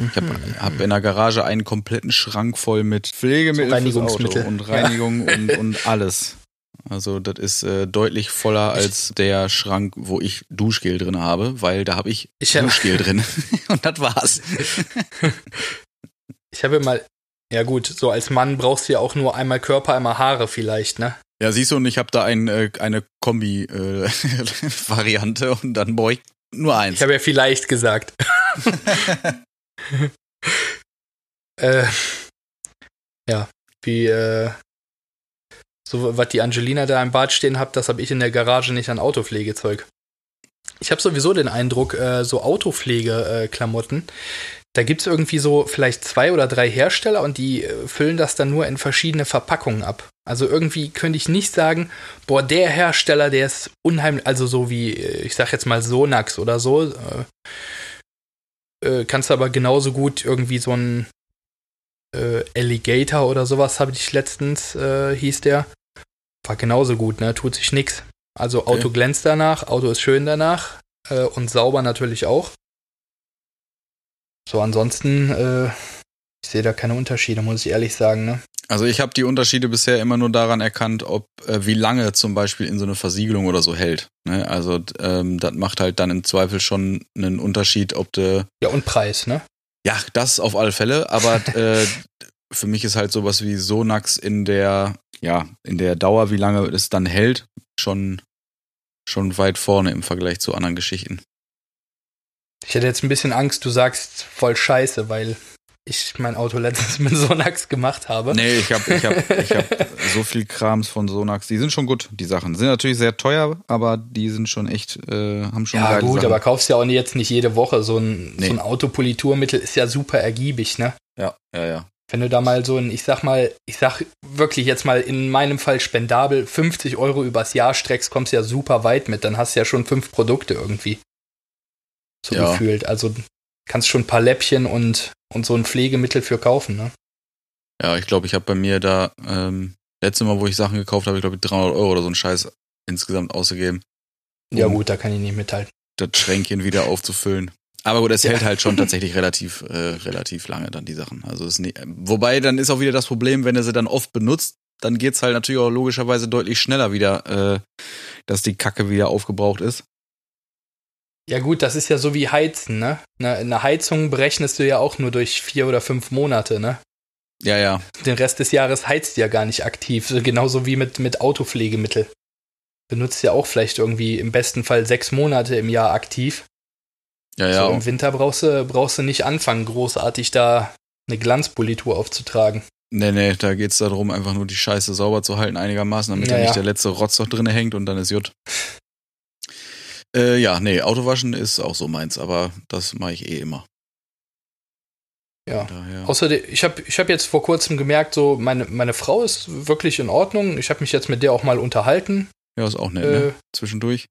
Ich habe Mhm. hab in der Garage einen kompletten Schrank voll mit Pflegemittel So Reinigungsmittel. Auto und Ja. Reinigung und, und alles. Also das ist äh, deutlich voller als der Schrank, wo ich Duschgel drin habe, weil da habe ich Ich habe Duschgel drin. und das war's. ich hab ja mal, ja gut, so als Mann brauchst du ja auch nur einmal Körper, einmal Haare vielleicht, ne? Ja, siehst du, und ich habe da ein, äh, eine Kombi-Variante und dann brauche ich nur eins. Ich habe ja vielleicht gesagt. äh, ja, wie, äh, so was die Angelina da im Bad stehen hat, das habe ich in der Garage nicht an Autopflegezeug. Ich habe sowieso den Eindruck, äh, so Autopflege-Klamotten, da gibt es irgendwie so vielleicht zwei oder drei Hersteller und die äh, füllen das dann nur in verschiedene Verpackungen ab. Also irgendwie könnte ich nicht sagen, boah, der Hersteller, der ist unheimlich, also so wie, äh, ich sag jetzt mal Sonax oder so, äh, äh, kannst du aber genauso gut irgendwie so ein äh, Alligator oder sowas habe ich letztens, äh, hieß der. War genauso gut, ne? Tut sich nix. Also Auto okay. glänzt danach, Auto ist schön danach äh, und sauber natürlich auch. So, ansonsten, äh, ich sehe da keine Unterschiede, muss ich ehrlich sagen, ne? Also ich habe die Unterschiede bisher immer nur daran erkannt, ob äh, wie lange zum Beispiel in so eine Versiegelung oder so hält. Ne? Also ähm, das macht halt dann im Zweifel schon einen Unterschied, ob du ja und Preis, ne? Ja, das auf alle Fälle. Aber äh, für mich ist halt sowas wie Sonax in der ja in der Dauer, wie lange es dann hält, schon schon weit vorne im Vergleich zu anderen Geschichten. Ich hätte jetzt ein bisschen Angst, du sagst voll Scheiße, weil ich mein Auto letztens mit Sonax gemacht habe. Nee, ich habe ich hab, ich hab so viel Krams von Sonax. Die sind schon gut, die Sachen. Sind natürlich sehr teuer, aber die sind schon echt, äh, haben schon Ja, gut, Sachen. aber kaufst ja auch jetzt nicht jede Woche. So ein, nee. so ein Autopoliturmittel ist ja super ergiebig, ne? Ja, ja, ja. Wenn du da mal so ein, ich sag mal, ich sag wirklich jetzt mal in meinem Fall spendabel 50 Euro übers Jahr streckst, kommst ja super weit mit. Dann hast du ja schon fünf Produkte irgendwie. So ja. gefühlt. Also kannst schon ein paar Läppchen und, und so ein Pflegemittel für kaufen, ne? Ja, ich glaube, ich habe bei mir da, ähm, letzte Mal, wo ich Sachen gekauft habe, ich glaube 300 Euro oder so ein Scheiß insgesamt ausgegeben. Um ja gut, da kann ich nicht mithalten. Das Schränkchen wieder aufzufüllen. Aber gut, es ja. hält halt schon tatsächlich relativ, äh, relativ lange dann die Sachen. Also ist nie, wobei dann ist auch wieder das Problem, wenn er sie dann oft benutzt, dann geht's halt natürlich auch logischerweise deutlich schneller wieder, äh, dass die Kacke wieder aufgebraucht ist. Ja gut, das ist ja so wie Heizen, ne? Eine Heizung berechnest du ja auch nur durch vier oder fünf Monate, ne? Ja, ja. Den Rest des Jahres heizt ja gar nicht aktiv, genauso wie mit, mit Autopflegemittel. Benutzt ja auch vielleicht irgendwie im besten Fall sechs Monate im Jahr aktiv. Ja, ja. So Im Winter brauchst du, brauchst du nicht anfangen, großartig da eine Glanzpolitur aufzutragen. Nee, nee, da geht's darum, einfach nur die Scheiße sauber zu halten einigermaßen, damit ja, da nicht der letzte Rotz noch drin hängt und dann ist Jut. Äh, ja, nee, Autowaschen ist auch so meins, aber das mache ich eh immer. Ja. Außerdem, ich habe ich hab jetzt vor kurzem gemerkt, so meine, meine Frau ist wirklich in Ordnung. Ich habe mich jetzt mit der auch mal unterhalten. Ja, ist auch nett, ne? äh, ne? Zwischendurch.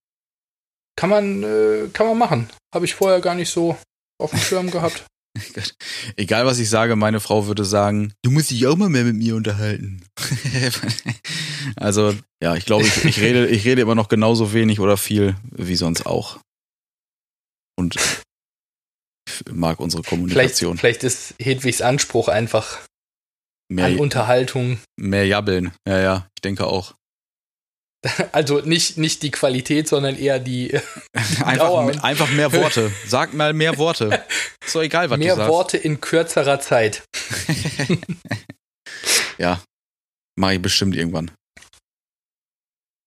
Kann man, äh, kann man machen. Habe ich vorher gar nicht so auf dem Schirm gehabt. Egal was ich sage, meine Frau würde sagen, du musst dich auch mal mehr mit mir unterhalten. also, ja, ich glaube, ich, ich, rede, ich rede immer noch genauso wenig oder viel wie sonst auch. Und ich mag unsere Kommunikation. Vielleicht, vielleicht ist Hedwigs Anspruch einfach mehr, an Unterhaltung. Mehr jabbeln, ja, ja, ich denke auch. Also nicht, nicht die Qualität, sondern eher die. einfach, einfach mehr Worte. Sag mal mehr Worte. Ist doch egal, was mehr du sagst. Mehr Worte in kürzerer Zeit. ja. Mache ich bestimmt irgendwann.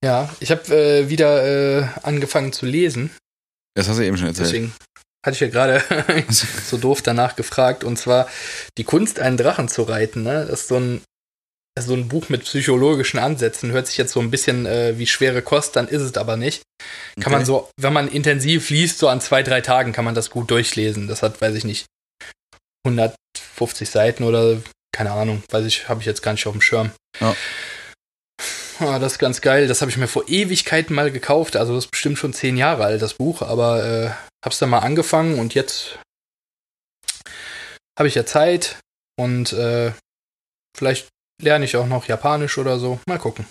Ja, ich habe äh, wieder äh, angefangen zu lesen. Das hast du eben schon erzählt. Deswegen hatte ich ja gerade so doof danach gefragt. Und zwar die Kunst, einen Drachen zu reiten. Ne? Das ist so ein so ein Buch mit psychologischen Ansätzen hört sich jetzt so ein bisschen äh, wie schwere Kost, dann ist es aber nicht. Kann okay. man so, wenn man intensiv liest, so an zwei, drei Tagen kann man das gut durchlesen. Das hat, weiß ich nicht, 150 Seiten oder keine Ahnung, weiß ich, habe ich jetzt gar nicht auf dem Schirm. Ja. Ah, das ist ganz geil. Das habe ich mir vor Ewigkeiten mal gekauft. Also das ist bestimmt schon zehn Jahre alt, das Buch. Aber äh, habe es dann mal angefangen und jetzt habe ich ja Zeit und äh, vielleicht lerne ich auch noch Japanisch oder so. Mal gucken.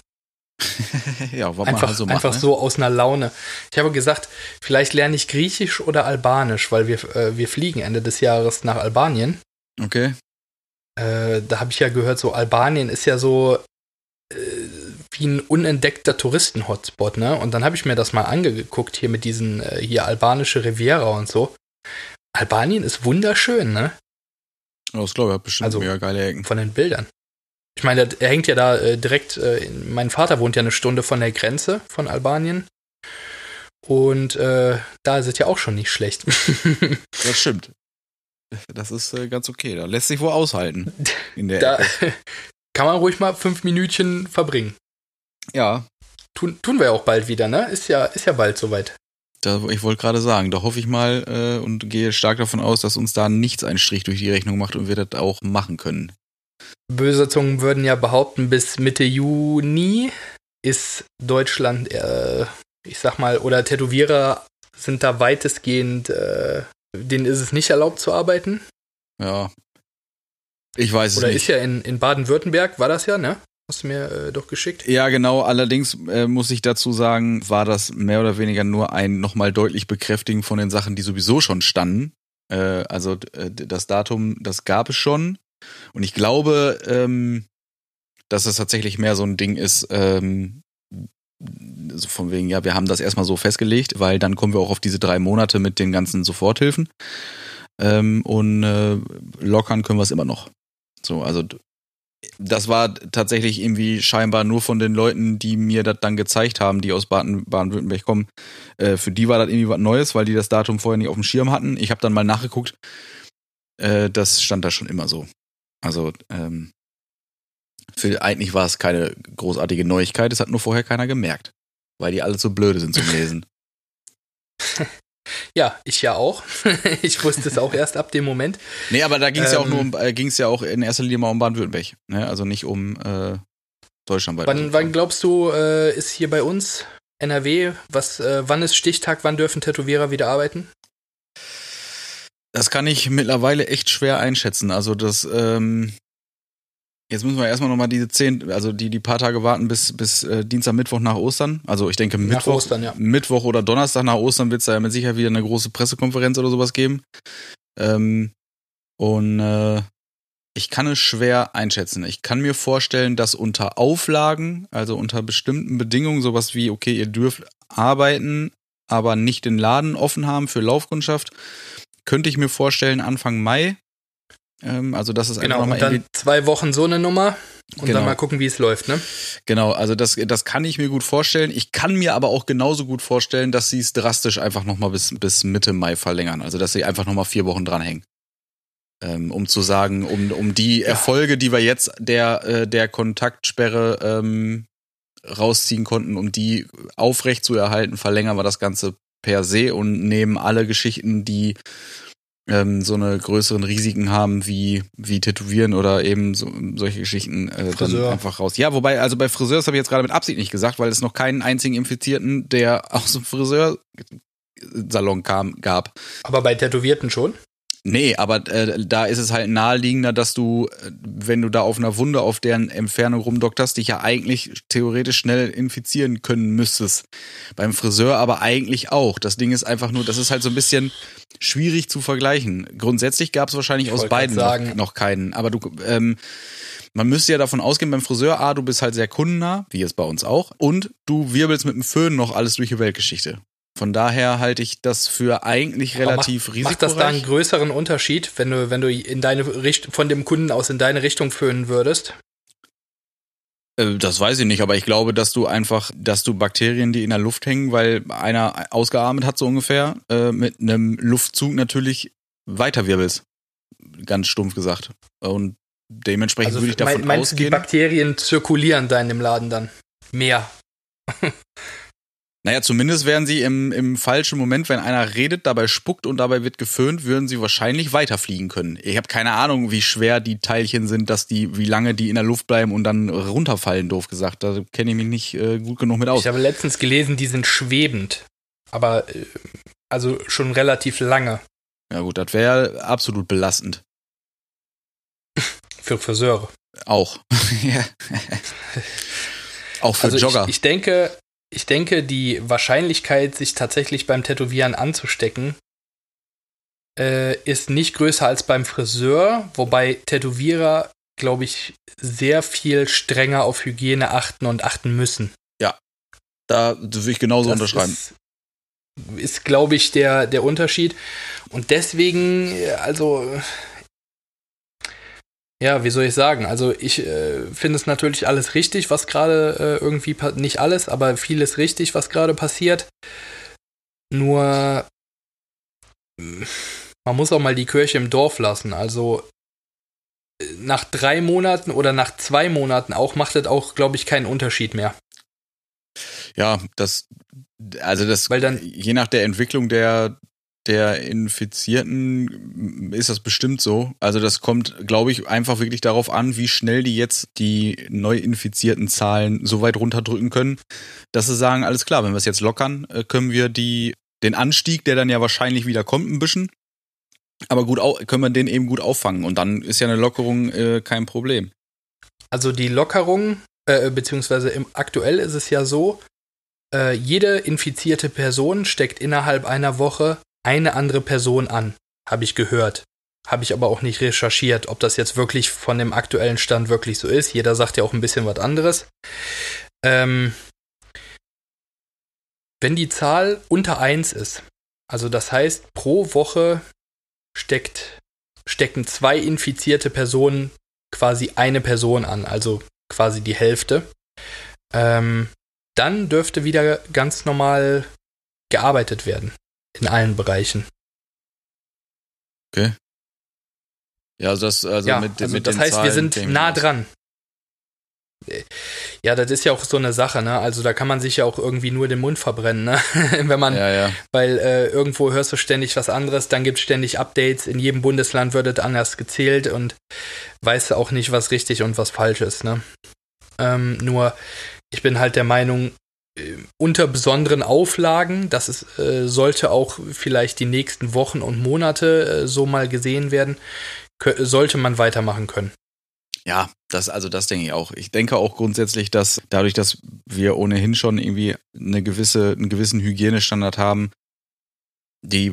ja, was einfach, man so macht, Einfach ne? so aus einer Laune. Ich habe gesagt, vielleicht lerne ich Griechisch oder Albanisch, weil wir, äh, wir fliegen Ende des Jahres nach Albanien. Okay. Äh, da habe ich ja gehört, so Albanien ist ja so äh, wie ein unentdeckter Touristen-Hotspot, ne? Und dann habe ich mir das mal angeguckt hier mit diesen äh, hier albanische Riviera und so. Albanien ist wunderschön, ne? Das glaube ich, hat bestimmt also, mega geile Ecken. Von den Bildern. Ich meine, er hängt ja da äh, direkt, äh, mein Vater wohnt ja eine Stunde von der Grenze von Albanien. Und äh, da ist es ja auch schon nicht schlecht. das stimmt. Das ist äh, ganz okay. Da lässt sich wohl aushalten. In der da kann man ruhig mal fünf Minütchen verbringen. Ja. Tun, tun wir auch bald wieder, ne? Ist ja, ist ja bald soweit. Da, ich wollte gerade sagen, da hoffe ich mal äh, und gehe stark davon aus, dass uns da nichts einen Strich durch die Rechnung macht und wir das auch machen können. Böse Zungen würden ja behaupten, bis Mitte Juni ist Deutschland, äh, ich sag mal, oder Tätowierer sind da weitestgehend, äh, denen ist es nicht erlaubt zu arbeiten. Ja. Ich weiß es Oder nicht. ist ja in, in Baden-Württemberg, war das ja, ne? Hast du mir äh, doch geschickt? Ja, genau. Allerdings äh, muss ich dazu sagen, war das mehr oder weniger nur ein nochmal deutlich Bekräftigen von den Sachen, die sowieso schon standen. Äh, also äh, das Datum, das gab es schon. Und ich glaube, ähm, dass es tatsächlich mehr so ein Ding ist, ähm, so von wegen, ja, wir haben das erstmal so festgelegt, weil dann kommen wir auch auf diese drei Monate mit den ganzen Soforthilfen. Ähm, und äh, lockern können wir es immer noch. So, also das war tatsächlich irgendwie scheinbar nur von den Leuten, die mir das dann gezeigt haben, die aus Baden- Baden-Württemberg kommen. Äh, für die war das irgendwie was Neues, weil die das Datum vorher nicht auf dem Schirm hatten. Ich habe dann mal nachgeguckt. Äh, das stand da schon immer so. Also ähm, für, eigentlich war es keine großartige Neuigkeit. Es hat nur vorher keiner gemerkt, weil die alle so blöde sind zum Lesen. Ja, ich ja auch. ich wusste es auch erst ab dem Moment. Nee, aber da ging es ja auch Ähm. nur um, äh, ging es ja auch in erster Linie mal um Baden-Württemberg. Ne? Also nicht um äh, Deutschland. Wann, wann glaubst du, äh, ist hier bei uns NRW, was, äh, wann ist Stichtag, wann dürfen Tätowierer wieder arbeiten? Das kann ich mittlerweile echt schwer einschätzen. Also das, ähm, jetzt müssen wir erstmal nochmal diese zehn, also die, die paar Tage warten bis, bis äh, Dienstag, Mittwoch nach Ostern. Also ich denke Nach Mittwoch, Ostern, ja. Mittwoch oder Donnerstag nach Ostern wird es da ja mit Sicherheit wieder eine große Pressekonferenz oder sowas geben. Ähm, und äh, ich kann es schwer einschätzen. Ich kann mir vorstellen, dass unter Auflagen, also unter bestimmten Bedingungen, sowas wie, okay, ihr dürft arbeiten, aber nicht den Laden offen haben für Laufkundschaft, könnte ich mir vorstellen, Anfang Mai. Ähm, also das ist einfach Genau, nochmal und dann zwei Wochen so eine Nummer und Genau. dann mal gucken, wie es läuft, ne? Genau, also das, das kann ich mir gut vorstellen. Ich kann mir aber auch genauso gut vorstellen, dass sie es drastisch einfach nochmal bis, bis Mitte Mai verlängern. Also dass sie einfach nochmal vier Wochen dranhängen. Ähm, um zu sagen, um, um die Erfolge, die wir jetzt der, äh, der Kontaktsperre ähm, rausziehen konnten, um die aufrecht zu erhalten, verlängern wir das Ganze per se und nehmen alle Geschichten, die ähm, so eine größeren Risiken haben wie wie Tätowieren oder eben so, solche Geschichten äh, dann einfach raus. Ja, wobei also bei Friseurs habe ich jetzt gerade mit Absicht nicht gesagt, weil es noch keinen einzigen Infizierten, der aus dem Friseursalon kam, gab. Aber bei Tätowierten schon. Nee, aber äh, da ist es halt naheliegender, dass du, äh, wenn du da auf einer Wunde auf deren Entfernung rumdokterst, dich ja eigentlich theoretisch schnell infizieren können müsstest. Beim Friseur aber eigentlich auch. Das Ding ist einfach nur, das ist halt so ein bisschen schwierig zu vergleichen. Grundsätzlich gab es wahrscheinlich aus wollte grad beiden noch, noch keinen. Aber du, ähm, man müsste ja davon ausgehen, beim Friseur, A, du bist halt sehr kundennah, wie jetzt bei uns auch, und du wirbelst mit dem Föhn noch alles durch die Weltgeschichte. Von daher halte ich das für eigentlich relativ risikoreich. macht das da einen größeren Unterschied, wenn du, wenn du in deine Richt von dem Kunden aus in deine Richtung föhnen würdest? Äh, Das weiß ich nicht, aber ich glaube, dass du einfach, dass du Bakterien, die in der Luft hängen, weil einer ausgeatmet hat so ungefähr, äh, mit einem Luftzug natürlich weiterwirbelst. Ganz stumpf gesagt. Und dementsprechend würde ich davon Also mein- meinst du, die ausgehen. Bakterien zirkulieren da in dem Laden dann? Mehr. Naja, zumindest wären sie im, im falschen Moment, wenn einer redet, dabei spuckt und dabei wird geföhnt, würden sie wahrscheinlich weiterfliegen können. Ich habe keine Ahnung, wie schwer die Teilchen sind, dass die, wie lange die in der Luft bleiben und dann runterfallen, doof gesagt. Da kenne ich mich nicht äh, gut genug mit aus. Ich habe letztens gelesen, die sind schwebend. Aber äh, also schon relativ lange Ja gut, das wäre absolut belastend. für Friseure. Auch. Ja. Auch für Also Jogger. ich, ich denke, ich denke, die Wahrscheinlichkeit, sich tatsächlich beim Tätowieren anzustecken, äh, ist nicht größer als beim Friseur, wobei Tätowierer, glaube ich, sehr viel strenger auf Hygiene achten und achten müssen. da würde ich genauso Das unterschreiben. Ist, ist glaube ich, der, der Unterschied. Und deswegen, äh, also, ja, wie soll ich sagen? Also, ich äh, finde es natürlich alles richtig, was gerade äh, irgendwie, nicht alles, aber vieles richtig, was gerade passiert. Nur, mh, man muss auch mal die Kirche im Dorf lassen. Also, äh, nach drei Monaten oder nach zwei Monaten auch macht das auch, glaube ich, keinen Unterschied mehr. Ja, das, also das, Weil dann- je nach der Entwicklung der, der Infizierten ist das bestimmt so. Also das kommt, glaube ich, einfach wirklich darauf an, wie schnell die jetzt die neu infizierten Zahlen so weit runterdrücken können, dass sie sagen, alles klar, wenn wir es jetzt lockern, äh, können wir die, den Anstieg, der dann ja wahrscheinlich wieder kommt, ein bisschen, Aber gut, können wir den eben gut auffangen und dann ist ja eine Lockerung äh, kein Problem. Also die Lockerung, äh, beziehungsweise im, aktuell ist es ja so, äh, jede infizierte Person steckt innerhalb einer Woche eine andere Person an, habe ich gehört. Habe ich aber auch nicht recherchiert, ob das jetzt wirklich von dem aktuellen Stand wirklich so ist. Jeder sagt ja auch ein bisschen was anderes. Ähm, wenn die Zahl unter 1 ist, also das heißt, pro Woche steckt, stecken zwei infizierte Personen quasi eine Person an, also quasi die Hälfte. Ähm, dann dürfte wieder ganz normal gearbeitet werden. In allen Bereichen. Okay. Ja, also das, also ja, mit, also mit das heißt, Zahlen wir sind nah dran. Ja, das ist ja auch so eine Sache, ne? Also da kann man sich ja auch irgendwie nur den Mund verbrennen, ne? Wenn man, ja, ja. weil äh, irgendwo hörst du ständig was anderes, dann gibt es ständig Updates, in jedem Bundesland wird es anders gezählt und weißt du auch nicht, was richtig und was falsch ist, ne? Ähm, nur, ich bin halt der Meinung, unter besonderen Auflagen, das ist, äh, sollte auch vielleicht die nächsten Wochen und Monate äh, so mal gesehen werden, sollte man weitermachen können. Ja, das, also das denke ich auch. Ich denke auch grundsätzlich, dass dadurch, dass wir ohnehin schon irgendwie eine gewisse, einen gewissen Hygienestandard haben, die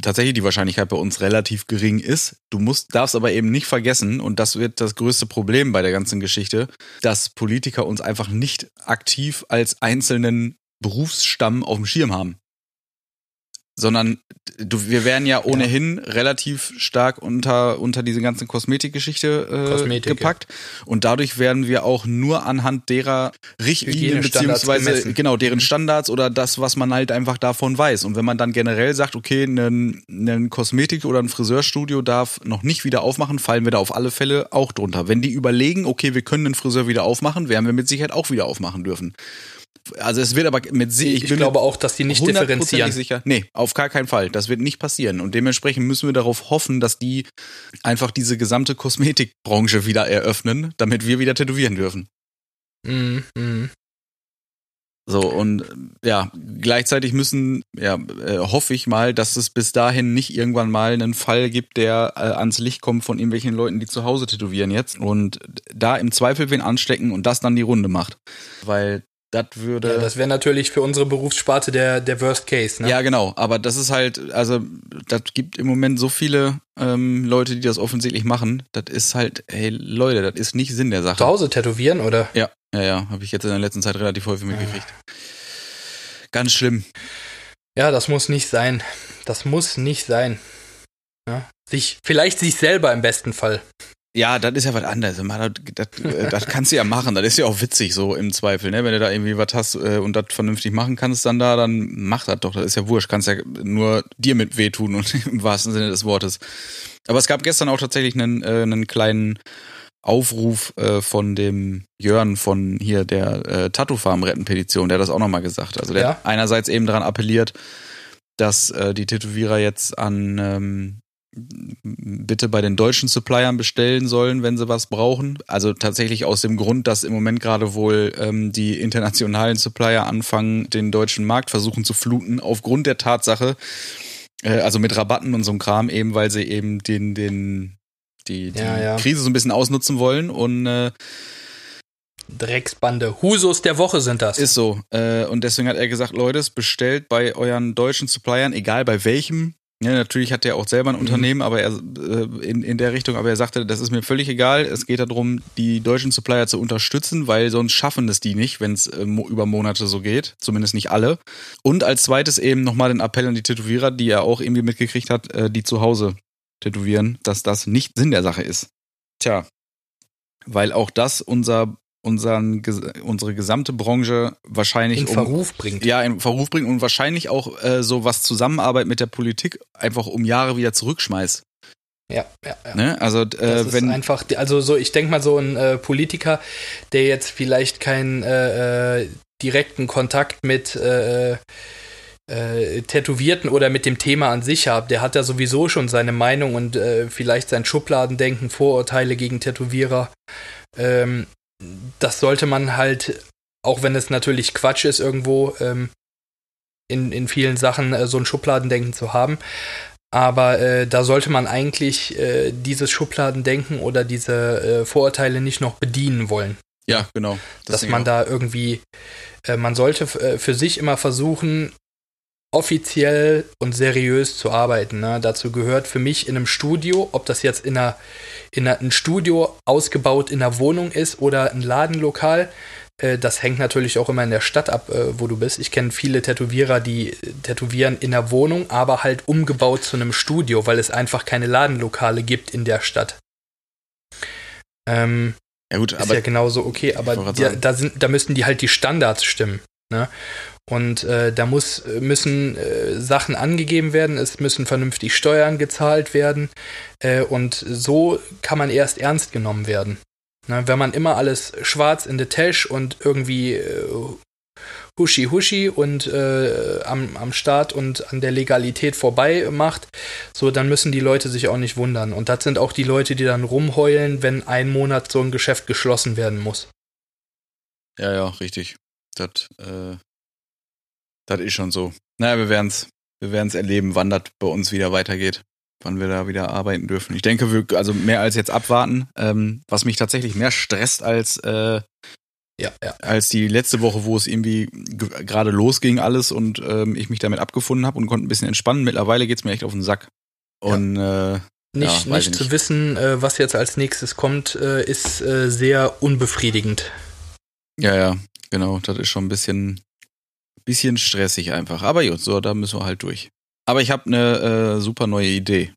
tatsächlich die Wahrscheinlichkeit bei uns relativ gering ist. Du musst, darfst aber eben nicht vergessen, und das wird das größte Problem bei der ganzen Geschichte, dass Politiker uns einfach nicht aktiv als einzelnen Berufsstamm auf dem Schirm haben sondern du, wir werden ja ohnehin ja. relativ stark unter, unter diese ganze Kosmetikgeschichte äh, Kosmetik, gepackt. Ja. Und dadurch werden wir auch nur anhand derer Richtlinien beziehungsweise gemessen. genau deren mhm. Standards oder das, was man halt einfach davon weiß. Und wenn man dann generell sagt, okay, ein, ein Kosmetik- oder ein Friseurstudio darf noch nicht wieder aufmachen, fallen wir da auf alle Fälle auch drunter. Wenn die überlegen, okay, wir können den Friseur wieder aufmachen, werden wir mit Sicherheit auch wieder aufmachen dürfen. Also es wird aber mit ich, ich glaube auch, dass die nicht differenzieren. Sicher. Nee, auf gar keinen Fall. Das wird nicht passieren. Und dementsprechend müssen wir darauf hoffen, dass die einfach diese gesamte Kosmetikbranche wieder eröffnen, damit wir wieder tätowieren dürfen. Mhm. Mm so, und ja, gleichzeitig müssen, ja, äh, hoffe ich mal, dass es bis dahin nicht irgendwann mal einen Fall gibt, der äh, ans Licht kommt von irgendwelchen Leuten, die zu Hause tätowieren jetzt und da im Zweifel wen anstecken und das dann die Runde macht. Weil das würde. Ja, das wäre natürlich für unsere Berufssparte der, der Worst Case, ne? Ja, genau. Aber das ist halt, also, das gibt im Moment so viele ähm, Leute, die das offensichtlich machen. Das ist halt, hey Leute, das ist nicht Sinn der Sache. Zu Hause tätowieren, oder? Ja, ja, ja. Habe ich jetzt in der letzten Zeit relativ häufig mitgekriegt. Ja. Ganz schlimm. Ja, das muss nicht sein. Das muss nicht sein. Ja? Sich, vielleicht sich selber im besten Fall. Ja, das ist ja was anderes. Das, das, äh, das kannst du ja machen. Das ist ja auch witzig so im Zweifel, ne? Wenn du da irgendwie was hast äh, und das vernünftig machen kannst, dann da, dann mach das doch. Das ist ja wurscht. Kannst ja nur dir mit wehtun und im wahrsten Sinne des Wortes. Aber es gab gestern auch tatsächlich einen, äh, einen kleinen Aufruf äh, von dem Jörn von hier der äh, Tattoo Farm Retten Petition, der hat das auch nochmal gesagt. Also der ja? hat einerseits eben daran appelliert, dass äh, die Tätowierer jetzt an ähm, bitte bei den deutschen Suppliern bestellen sollen, wenn sie was brauchen. Also tatsächlich aus dem Grund, dass im Moment gerade wohl ähm, die internationalen Supplier anfangen, den deutschen Markt versuchen zu fluten, aufgrund der Tatsache, äh, also mit Rabatten und so einem Kram, eben weil sie eben den, den, die, die ja, ja. Krise so ein bisschen ausnutzen wollen und äh, Drecksbande. Husos der Woche sind das. Ist so. Äh, und deswegen hat er gesagt, Leute, bestellt bei euren deutschen Suppliern, egal bei welchem, ja, natürlich hat er auch selber ein mhm. Unternehmen, aber er äh, in, in der Richtung, aber er sagte, das ist mir völlig egal. Es geht darum, die deutschen Supplier zu unterstützen, weil sonst schaffen es die nicht, wenn es äh, über Monate so geht. Zumindest nicht alle. Und als zweites eben nochmal den Appell an die Tätowierer, die er auch irgendwie mitgekriegt hat, äh, die zu Hause tätowieren, dass das nicht Sinn der Sache ist. Tja, weil auch das unser unseren, unsere gesamte Branche wahrscheinlich in Verruf um, bringt. Ja, in Verruf bringt und wahrscheinlich auch äh, so was Zusammenarbeit mit der Politik einfach um Jahre wieder zurückschmeißt. Ja, ja, ja. Ne? Also äh, das wenn einfach, also so, ich denke mal so ein äh, Politiker, der jetzt vielleicht keinen äh, äh direkten Kontakt mit äh, äh, Tätowierten oder mit dem Thema an sich hat, der hat ja sowieso schon seine Meinung und vielleicht sein Schubladendenken, Vorurteile gegen Tätowierer. Ähm, das sollte man halt, auch wenn es natürlich Quatsch ist, irgendwo ähm, in, in vielen Sachen äh, so ein Schubladendenken zu haben. Aber äh, da sollte man eigentlich äh, dieses Schubladendenken oder diese äh, Vorurteile nicht noch bedienen wollen. Ja, genau. Das Dass man da irgendwie, äh, man sollte äh, für sich immer versuchen, offiziell und seriös zu arbeiten. Ne? Dazu gehört für mich in einem Studio, ob das jetzt in einer, in einer, ein Studio ausgebaut in einer Wohnung ist oder ein Ladenlokal, äh, das hängt natürlich auch immer in der Stadt ab, äh, wo du bist. Ich kenne viele Tätowierer, die tätowieren in der Wohnung, aber halt umgebaut zu einem Studio, weil es einfach keine Ladenlokale gibt in der Stadt. Ähm, ja gut, ist aber ja genauso okay, aber die, da, sind, da müssten die halt die Standards stimmen. Ne? Und äh, da muss, müssen äh, Sachen angegeben werden, es müssen vernünftig Steuern gezahlt werden äh, und so kann man erst ernst genommen werden. Ne, wenn man immer alles schwarz in der Tasche und irgendwie äh, huschi huschi und äh, am, am Start und an der Legalität vorbei macht, so dann müssen die Leute sich auch nicht wundern. Und das sind auch die Leute, die dann rumheulen, wenn ein Monat so ein Geschäft geschlossen werden muss. Ja, ja, richtig. Das, äh, das ist schon so. Naja, wir werden's, wir werden's erleben, wann das bei uns wieder weitergeht wann wir da wieder arbeiten dürfen. Ich denke, wir, also mehr als jetzt abwarten. Ähm, was mich tatsächlich mehr stresst als äh, ja, ja. als die letzte Woche, wo es irgendwie gerade losging alles und ähm, ich mich damit abgefunden habe und konnte ein bisschen entspannen. Mittlerweile geht's mir echt auf den Sack. Und ja. äh, nicht, ja, nicht zu wissen, äh, was jetzt als nächstes kommt, äh, ist äh, sehr unbefriedigend. Ja, ja, genau. Das ist schon ein bisschen, bisschen stressig einfach. Aber gut, so, da müssen wir halt durch. Aber ich habe eine äh, super neue Idee,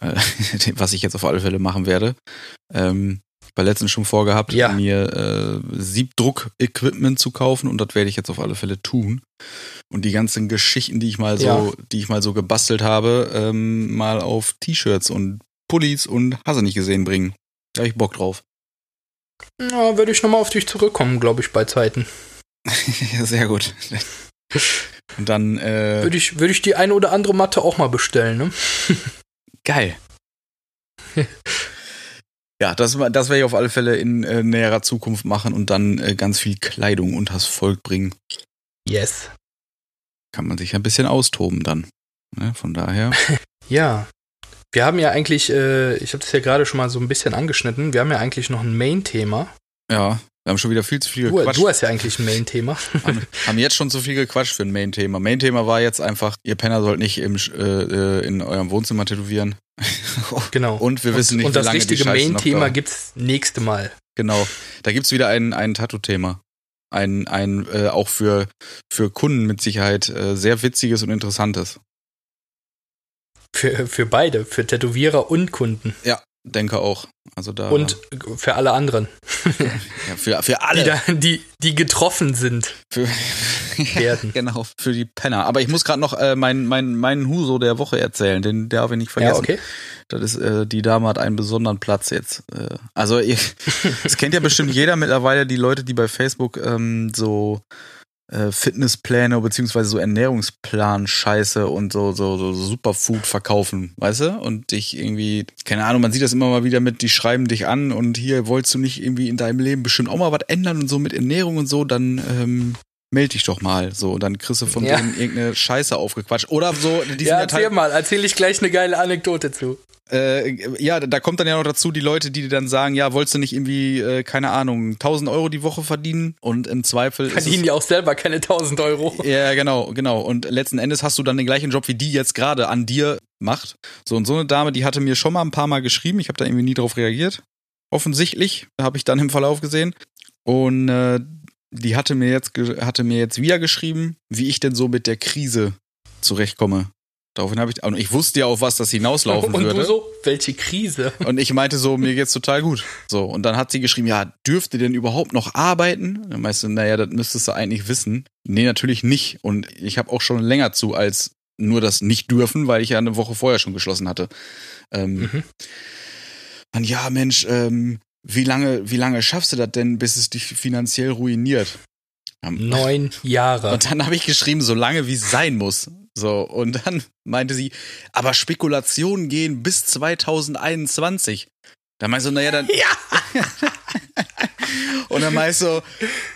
äh, was ich jetzt auf alle Fälle machen werde. Ähm, ich war letztens schon vorgehabt, ja. mir äh, Siebdruck-Equipment zu kaufen und das werde ich jetzt auf alle Fälle tun. Und die ganzen Geschichten, die ich mal so, ja. die ich mal so gebastelt habe, ähm, mal auf T-Shirts und Pullis und Hasse nicht gesehen bringen. Da habe ich Bock drauf. Na, würde ich nochmal auf dich zurückkommen, glaube ich, bei Zeiten. Sehr gut. Und dann äh, würde ich, würde ich die eine oder andere Matte auch mal bestellen, ne? Geil. ja, das, das werde ich auf alle Fälle in äh, näherer Zukunft machen und dann äh, ganz viel Kleidung unters Volk bringen. Yes. Kann man sich ein bisschen austoben dann. Ne? Von daher. ja. Wir haben ja eigentlich, äh, ich habe das ja gerade schon mal so ein bisschen angeschnitten, wir haben ja eigentlich noch ein Main-Thema. Ja. Wir haben schon wieder viel zu viel gequatscht. Du hast ja eigentlich ein Main-Thema. haben, haben jetzt schon zu viel gequatscht für ein Main-Thema. Main-Thema war jetzt einfach, ihr Penner sollt nicht im, äh, in eurem Wohnzimmer tätowieren. genau. Und wir wissen nicht, und, und wie lange die Und das richtige Main-Thema gibt's nächste Mal. Genau. Da gibt's wieder ein, ein Tattoo-Thema. Ein, ein äh, auch für, für Kunden mit Sicherheit äh, sehr witziges und interessantes. Für, für beide, für Tätowierer und Kunden. Ja, denke auch. Also da und für alle anderen. ja, für, für alle. Die, da, die, die getroffen sind. Für, werden. genau, für die Penner. Aber ich muss gerade noch äh, meinen mein, mein Huso der Woche erzählen, den darf ich nicht vergessen. Ja, okay. Das ist, äh, die Dame hat einen besonderen Platz jetzt. Äh, also, ihr, das kennt ja bestimmt jeder mittlerweile, die Leute, die bei Facebook ähm, so äh, Fitnesspläne beziehungsweise so Ernährungsplan-Scheiße und so, so, so Superfood verkaufen, weißt du? Und dich irgendwie, keine Ahnung, man sieht das immer mal wieder mit, die schreiben dich an und hier wolltest du nicht irgendwie in deinem Leben bestimmt auch mal was ändern und so mit Ernährung und so, dann ähm, melde dich doch mal. So, dann kriegst du von ja. denen irgendeine Scheiße aufgequatscht. Oder so. ja, erzähl halt, mal, erzähl ich gleich eine geile Anekdote zu. Äh, ja, da kommt dann ja noch dazu die Leute, die dir dann sagen, ja, wolltest du nicht irgendwie, äh, keine Ahnung, 1000 Euro die Woche verdienen und im Zweifel verdienen die auch selber keine 1000 Euro. Ja, genau, genau. Und letzten Endes hast du dann den gleichen Job, wie die jetzt gerade an dir macht. So und so eine Dame, die hatte mir schon mal ein paar Mal geschrieben, ich habe da irgendwie nie drauf reagiert. Offensichtlich habe ich dann im Verlauf gesehen und äh, die hatte mir jetzt hatte mir jetzt wieder geschrieben, wie ich denn so mit der Krise zurechtkomme. Daraufhin habe ich, und ich wusste ja auf was das hinauslaufen und würde. Und du so, welche Krise? Und ich meinte so, mir geht's total gut. So, und dann hat sie geschrieben, ja, dürfte denn überhaupt noch arbeiten? Dann meinst du, naja, das müsstest du eigentlich wissen. Nee, natürlich nicht. Und ich habe auch schon länger zu als nur das nicht dürfen, weil ich ja eine Woche vorher schon geschlossen hatte. Ähm, mhm. Dann, ja, Mensch, ähm, wie lange, wie lange schaffst du das denn, bis es dich finanziell ruiniert? Neun Jahre. Und dann habe ich geschrieben, so lange wie es sein muss. So, und dann meinte sie, aber Spekulationen gehen bis 2021. Da meinst du, naja, dann. Ja. Und dann meist so,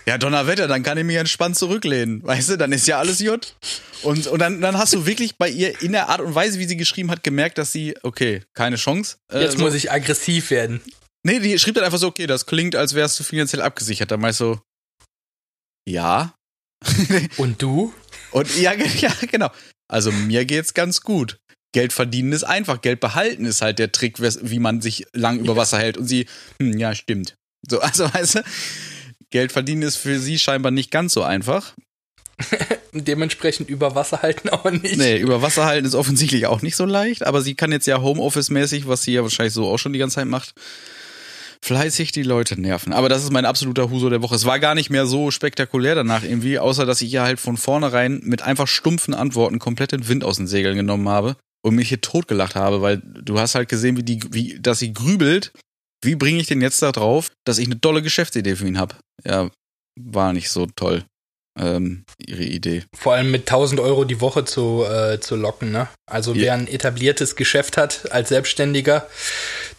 ja, Donnerwetter, dann kann ich mich entspannt zurücklehnen. Weißt du, dann ist ja alles Jut. Und, und dann, dann hast du wirklich bei ihr in der Art und Weise, wie sie geschrieben hat, gemerkt, dass sie, okay, keine Chance. Äh, Jetzt so. muss ich aggressiv werden. Nee, die schrieb dann einfach so, okay, das klingt, als wärst du finanziell abgesichert. Dann meist so, ja. und du? Und ja, ja, genau. Also mir geht's ganz gut. Geld verdienen ist einfach, Geld behalten ist halt der Trick, wie man sich lang über Wasser hält. Und sie, hm, ja, stimmt. So, also weißt du, Geld verdienen ist für sie scheinbar nicht ganz so einfach. Dementsprechend über Wasser halten auch nicht. Nee, über Wasser halten ist offensichtlich auch nicht so leicht, aber sie kann jetzt ja Homeoffice-mäßig, was sie ja wahrscheinlich so auch schon die ganze Zeit macht, fleißig die Leute nerven. Aber das ist mein absoluter Huso der Woche. Es war gar nicht mehr so spektakulär danach irgendwie, außer dass ich ihr halt von vornherein mit einfach stumpfen Antworten komplett den Wind aus den Segeln genommen habe und mich hier totgelacht habe, weil du hast halt gesehen, wie die, wie, dass sie grübelt. Wie bringe ich den jetzt da drauf, dass ich eine tolle Geschäftsidee für ihn habe? Ja, war nicht so toll ähm, ihre Idee. Vor allem mit 1000 Euro die Woche zu, äh, zu locken. Ne? Also ja. wer ein etabliertes Geschäft hat als Selbstständiger,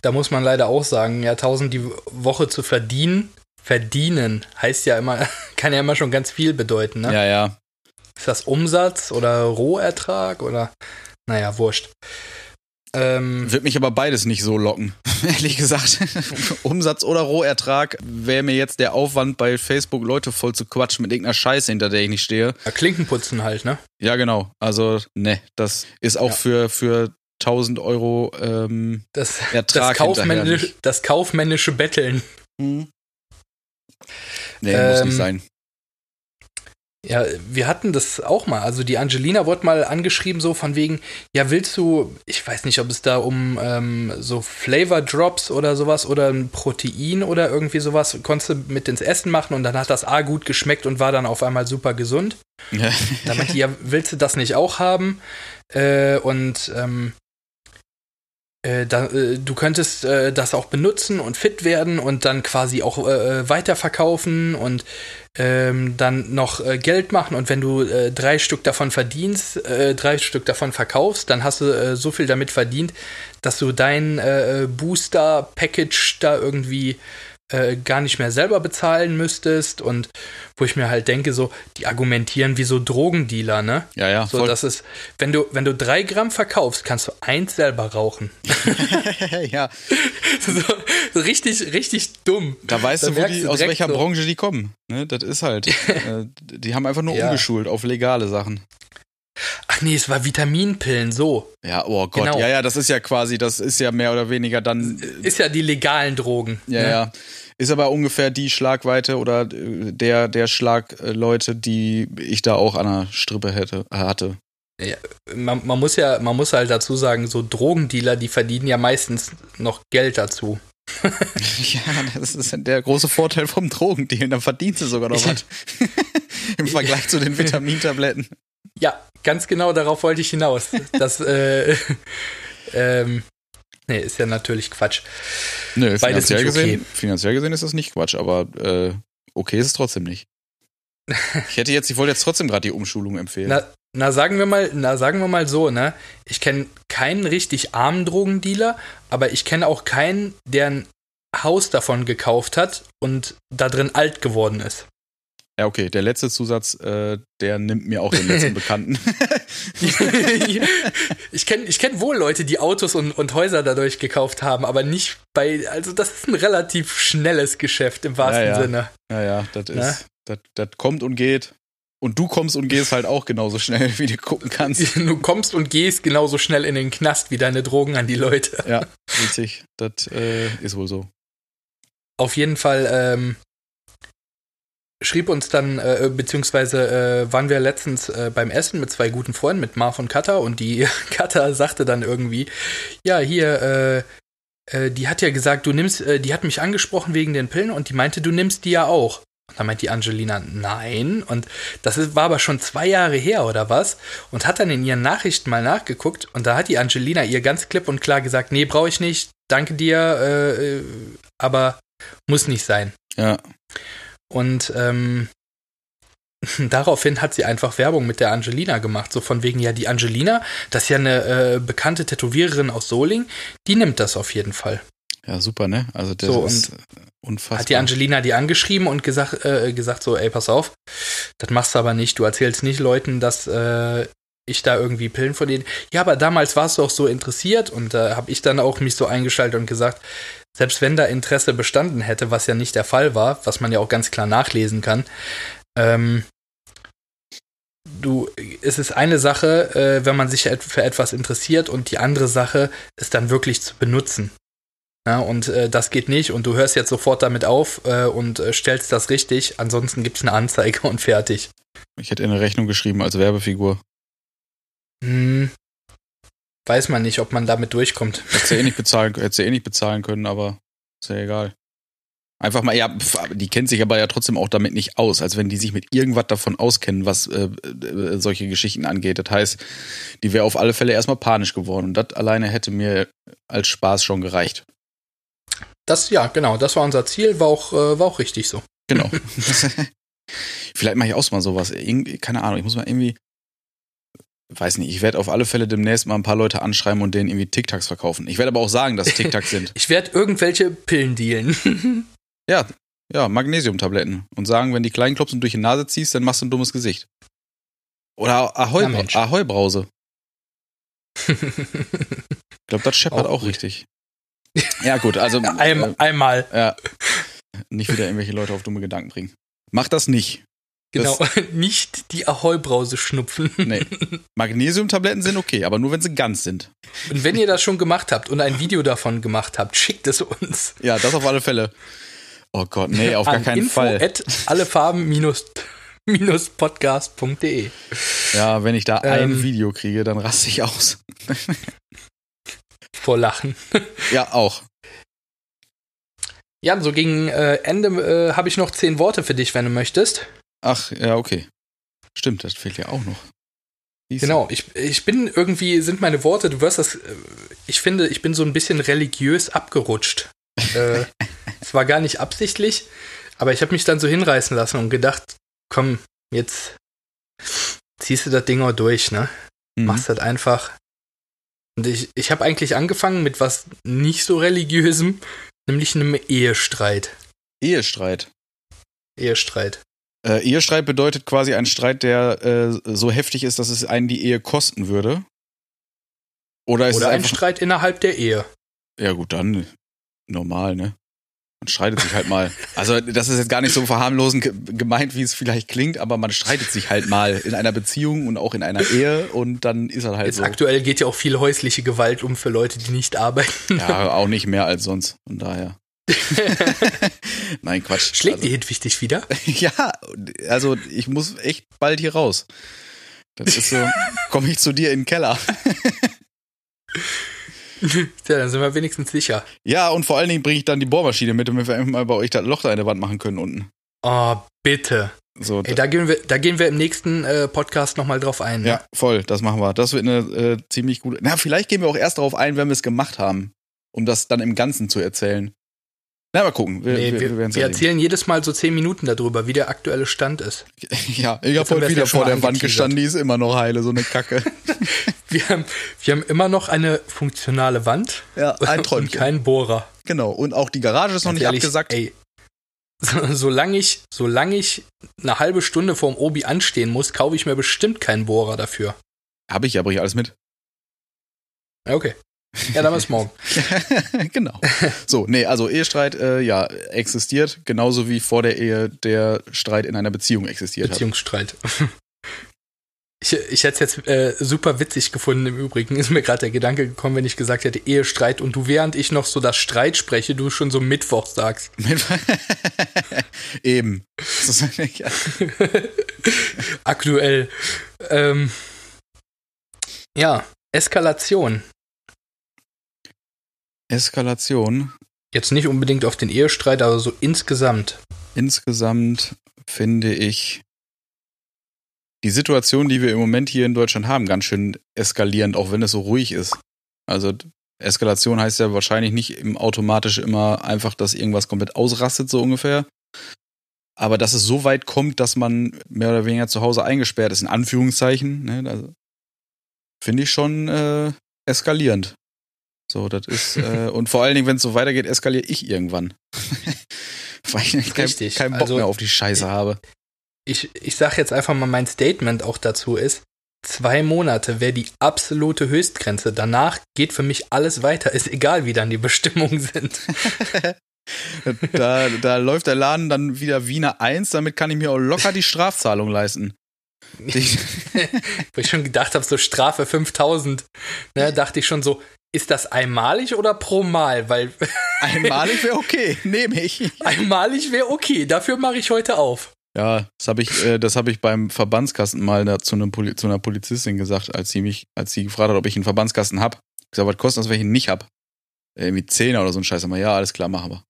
da muss man leider auch sagen, ja 1000 die Woche zu verdienen, verdienen heißt ja immer, kann ja immer schon ganz viel bedeuten. Ne? Ja, ja. Ist das Umsatz oder Rohertrag oder naja, wurscht. Ähm, Wird mich aber beides nicht so locken, ehrlich gesagt. Umsatz oder Rohertrag wäre mir jetzt der Aufwand bei Facebook Leute voll zu quatschen mit irgendeiner Scheiße, hinter der ich nicht stehe. Ja, Klinkenputzen halt, ne? Ja, genau. Also, ne, das ist auch ja. für, für 1000 Euro ähm, das, Ertrag das, kaufmännisch, das kaufmännische Betteln. Hm. Nee, ähm, muss nicht sein. Ja, wir hatten das auch mal. Also die Angelina wurde mal angeschrieben, so von wegen, ja, willst du, ich weiß nicht, ob es da um ähm, so Flavor Drops oder sowas oder ein Protein oder irgendwie sowas, konntest du mit ins Essen machen und dann hat das A gut geschmeckt und war dann auf einmal super gesund. Ja. da meinte ja, willst du das nicht auch haben? Äh, und ähm, äh, da, äh, du könntest äh, das auch benutzen und fit werden und dann quasi auch äh, äh, weiterverkaufen und ähm, dann noch Geld machen. Und wenn du drei Stück davon verdienst, drei Stück davon verkaufst, dann hast du so viel damit verdient, dass du dein Booster-Package da irgendwie äh, gar nicht mehr selber bezahlen müsstest und wo ich mir halt denke, so, die argumentieren wie so Drogendealer, ne? Ja, ja. So, das ist, wenn du, wenn du drei Gramm verkaufst, kannst du eins selber rauchen. ja. so, richtig, richtig dumm. Da weißt da du, die, aus welcher so. Branche die kommen. Ne? Das ist halt. äh, die haben einfach nur ja. umgeschult auf legale Sachen. Ach nee, es war Vitaminpillen, so. Ja, oh Gott, genau. ja, ja, das ist ja quasi, das ist ja mehr oder weniger dann. Ist ja die legalen Drogen. Ja, ne? ja. Ist aber ungefähr die Schlagweite oder äh, der, der Schlag äh, Leute, die ich da auch an der Strippe hätte, hatte. Ja, man, man, muss ja, man muss halt dazu sagen, so Drogendealer, die verdienen ja meistens noch Geld dazu. ja, das ist der große Vorteil vom Drogendealen. Dann verdienst du sogar noch was. Im Vergleich zu den Vitamintabletten. Ja, ganz genau darauf wollte ich hinaus. Das, äh, ähm, Nee, ist ja natürlich Quatsch. Nö, finanziell, gesehen, okay. finanziell gesehen ist das nicht Quatsch, aber äh, okay ist es trotzdem nicht. Ich hätte jetzt, ich wollte jetzt trotzdem gerade die Umschulung empfehlen. Na, na, sagen wir mal, na, sagen wir mal so, ne? Ich kenne keinen richtig armen Drogendealer, aber ich kenne auch keinen, der ein Haus davon gekauft hat und da drin alt geworden ist. Ja, okay, der letzte Zusatz, äh, der nimmt mir auch den letzten Bekannten. ich kenne ich kenn wohl Leute, die Autos und, und Häuser dadurch gekauft haben, aber nicht bei, also das ist ein relativ schnelles Geschäft im wahrsten ja, ja. Sinne. Ja, ja, das ist, das, das kommt und geht. Und du kommst und gehst halt auch genauso schnell, wie du gucken kannst. Du kommst und gehst genauso schnell in den Knast wie deine Drogen an die Leute. Ja, richtig. Das äh, ist wohl so. Auf jeden Fall ähm, schrieb uns dann, äh, beziehungsweise äh, waren wir letztens äh, beim Essen mit zwei guten Freunden, mit Marv und Kata, und die Kata sagte dann irgendwie, ja, hier, äh, äh, die hat ja gesagt, du nimmst, äh, die hat mich angesprochen wegen den Pillen und die meinte, du nimmst die ja auch. Und dann meint die Angelina, nein. Und das ist, war aber schon zwei Jahre her oder was. Und hat dann in ihren Nachrichten mal nachgeguckt. Und da hat die Angelina ihr ganz klipp und klar gesagt, nee, brauche ich nicht, danke dir, aber muss nicht sein. Ja. Und ähm, daraufhin hat sie einfach Werbung mit der Angelina gemacht. So von wegen, ja, die Angelina, das ist ja eine äh, bekannte Tätowiererin aus Soling, die nimmt das auf jeden Fall. Ja, super, ne? Also das So, ist unfassbar. Hat die Angelina die angeschrieben und gesagt, äh, gesagt so, ey, pass auf, das machst du aber nicht. Du erzählst nicht Leuten, dass äh, ich da irgendwie Pillen von denen. Ja, aber damals warst du auch so interessiert und da äh, habe ich dann auch mich so eingeschaltet und gesagt, selbst wenn da Interesse bestanden hätte, was ja nicht der Fall war, was man ja auch ganz klar nachlesen kann, ähm, du, es ist eine Sache, äh, wenn man sich für etwas interessiert und die andere Sache ist dann wirklich zu benutzen. Ja, und äh, das geht nicht und du hörst jetzt sofort damit auf äh, und äh, stellst das richtig, ansonsten gibt es eine Anzeige und fertig. Ich hätte eine Rechnung geschrieben als Werbefigur. Hm, weiß man nicht, ob man damit durchkommt. Hätte eh nicht bezahlen, hätte eh nicht bezahlen können, aber ist ja egal. Einfach mal, ja, die kennt sich aber ja trotzdem auch damit nicht aus, als wenn die sich mit irgendwas davon auskennen, was äh, äh, solche Geschichten angeht. Das heißt, die wäre auf alle Fälle erstmal panisch geworden und das alleine hätte mir als Spaß schon gereicht. Das, ja, genau, das war unser Ziel, war auch, äh, war auch richtig so. Genau. Vielleicht mache ich auch mal sowas. Irgendwie, keine Ahnung, ich muss mal irgendwie, weiß nicht, ich werde auf alle Fälle demnächst mal ein paar Leute anschreiben und denen irgendwie TikToks verkaufen. Ich werde aber auch sagen, dass es TikToks sind. ich werde irgendwelche Pillen dealen. ja, ja, Magnesiumtabletten. Und sagen, wenn die kleinen Klopsen durch die Nase ziehst, dann machst du ein dummes Gesicht. Oder Ahoi, ja, Ahoi Brause. ich glaube, das scheppert auch, auch richtig. Ja, gut, also. Ein, äh, einmal. Ja. Nicht wieder irgendwelche Leute auf dumme Gedanken bringen. Mach das nicht. Genau, nicht die Ahoi-Brause schnupfen. Nee. Magnesiumtabletten sind okay, aber nur wenn sie ganz sind. Und wenn ihr das schon gemacht habt und ein Video davon gemacht habt, schickt es uns. Ja, das auf alle Fälle. Oh Gott, nee, auf An gar keinen info Fall. At allefarben minus podcast.de. Ja, wenn ich da ähm, ein Video kriege, dann raste ich aus vor Lachen. Ja, auch. Ja, so gegen äh, Ende äh, habe ich noch zehn Worte für dich, wenn du möchtest. Ach, ja, okay. Stimmt, das fehlt ja auch noch. Siehst genau, ich, ich bin irgendwie, sind meine Worte, du wirst das, äh, ich finde, ich bin so ein bisschen religiös abgerutscht. äh, es war gar nicht absichtlich, aber ich habe mich dann so hinreißen lassen und gedacht, komm, jetzt ziehst du das Ding auch durch, ne? Mhm. Machst das einfach. Und ich, ich habe eigentlich angefangen mit was nicht so religiösem, nämlich einem Ehestreit. Ehestreit. Ehestreit. Äh, Ehestreit bedeutet quasi ein Streit, der äh, so heftig ist, dass es einen die Ehe kosten würde. Oder ist Oder es ein Streit innerhalb der Ehe. Ja, gut, dann normal, ne? Man streitet sich halt mal. Also, das ist jetzt gar nicht so verharmlosend gemeint, wie es vielleicht klingt, aber man streitet sich halt mal in einer Beziehung und auch in einer Ehe und dann ist er halt jetzt so. Aktuell geht ja auch viel häusliche Gewalt um für Leute, die nicht arbeiten. Ja, auch nicht mehr als sonst. Von daher. Nein, Quatsch. Schlägt also, die Hitwig dich wieder? ja, also ich muss echt bald hier raus. Das ist so, komme ich zu dir in den Keller. Tja, dann sind wir wenigstens sicher. Ja, und vor allen Dingen bringe ich dann die Bohrmaschine mit, damit wir einfach mal bei euch das Loch da in der Wand machen können unten. Oh, bitte. So, Ey, da gehen wir, da gehen wir im nächsten äh, Podcast nochmal drauf ein. Ne? Ja, voll, das machen wir. Das wird eine äh, ziemlich gute. Na, vielleicht gehen wir auch erst darauf ein, wenn wir es gemacht haben, um das dann im Ganzen zu erzählen. Na, mal gucken. Wir, nee, wir, wir, wir erzählen jedes Mal so zehn Minuten darüber, wie der aktuelle Stand ist. Ja, ich habe heute wieder vor der Wand gestanden, die ist immer noch heile, so eine Kacke. wir, haben, wir haben immer noch eine funktionale Wand ja, ein Träumchen. und keinen Bohrer. Genau, und auch die Garage ist noch nicht ehrlich, abgesackt. Ey, solange ich, solange ich eine halbe Stunde vorm Obi anstehen muss, kaufe ich mir bestimmt keinen Bohrer dafür. Habe ich, bringe ich alles mit. Okay. Ja, dann bis morgen. genau. So, nee, also Ehestreit, äh, ja, existiert, genauso wie vor der Ehe der Streit in einer Beziehung existiert Beziehungsstreit. hat. Ich, ich hätte es jetzt äh, super witzig gefunden im Übrigen. Ist mir gerade der Gedanke gekommen, wenn ich gesagt hätte Ehestreit und du während ich noch so das Streit spreche, du schon so Mittwoch sagst. Eben. Aktuell. Ähm, ja, Eskalation. Eskalation. Jetzt nicht unbedingt auf den Ehestreit, aber so insgesamt. Insgesamt finde ich die Situation, die wir im Moment hier in Deutschland haben, ganz schön eskalierend, auch wenn es so ruhig ist. Also Eskalation heißt ja wahrscheinlich nicht im automatisch immer einfach, dass irgendwas komplett ausrastet, so ungefähr. Aber dass es so weit kommt, dass man mehr oder weniger zu Hause eingesperrt ist, in Anführungszeichen, ne, also, finde ich schon äh, eskalierend. So, das ist, äh, und vor allen Dingen, wenn es so weitergeht, eskaliere ich irgendwann. Weil ich keinen kein Bock also, mehr auf die Scheiße habe. Ich, ich sag jetzt einfach mal, mein Statement auch dazu ist, zwei Monate wäre die absolute Höchstgrenze. Danach geht für mich alles weiter. Ist egal, wie dann die Bestimmungen sind. da, da läuft der Laden dann wieder Wiener 1, damit kann ich mir auch locker die Strafzahlung leisten. Wo ich schon gedacht habe, so Strafe 5000, ne, dachte ich schon so, ist das einmalig oder pro Mal? Weil einmalig wäre okay, nehme ich. Einmalig wäre okay, dafür mache ich heute auf. Ja, das habe ich, äh, das habe ich beim Verbandskasten mal da, zu, Poli zu einer Polizistin gesagt, als sie mich, als sie gefragt hat, ob ich einen Verbandskasten hab. Ich gesagt, was kostet das, wenn ich ihn nicht hab? Irgendwie Zehner oder so ein Scheiß. Aber ja, alles klar, machen wir.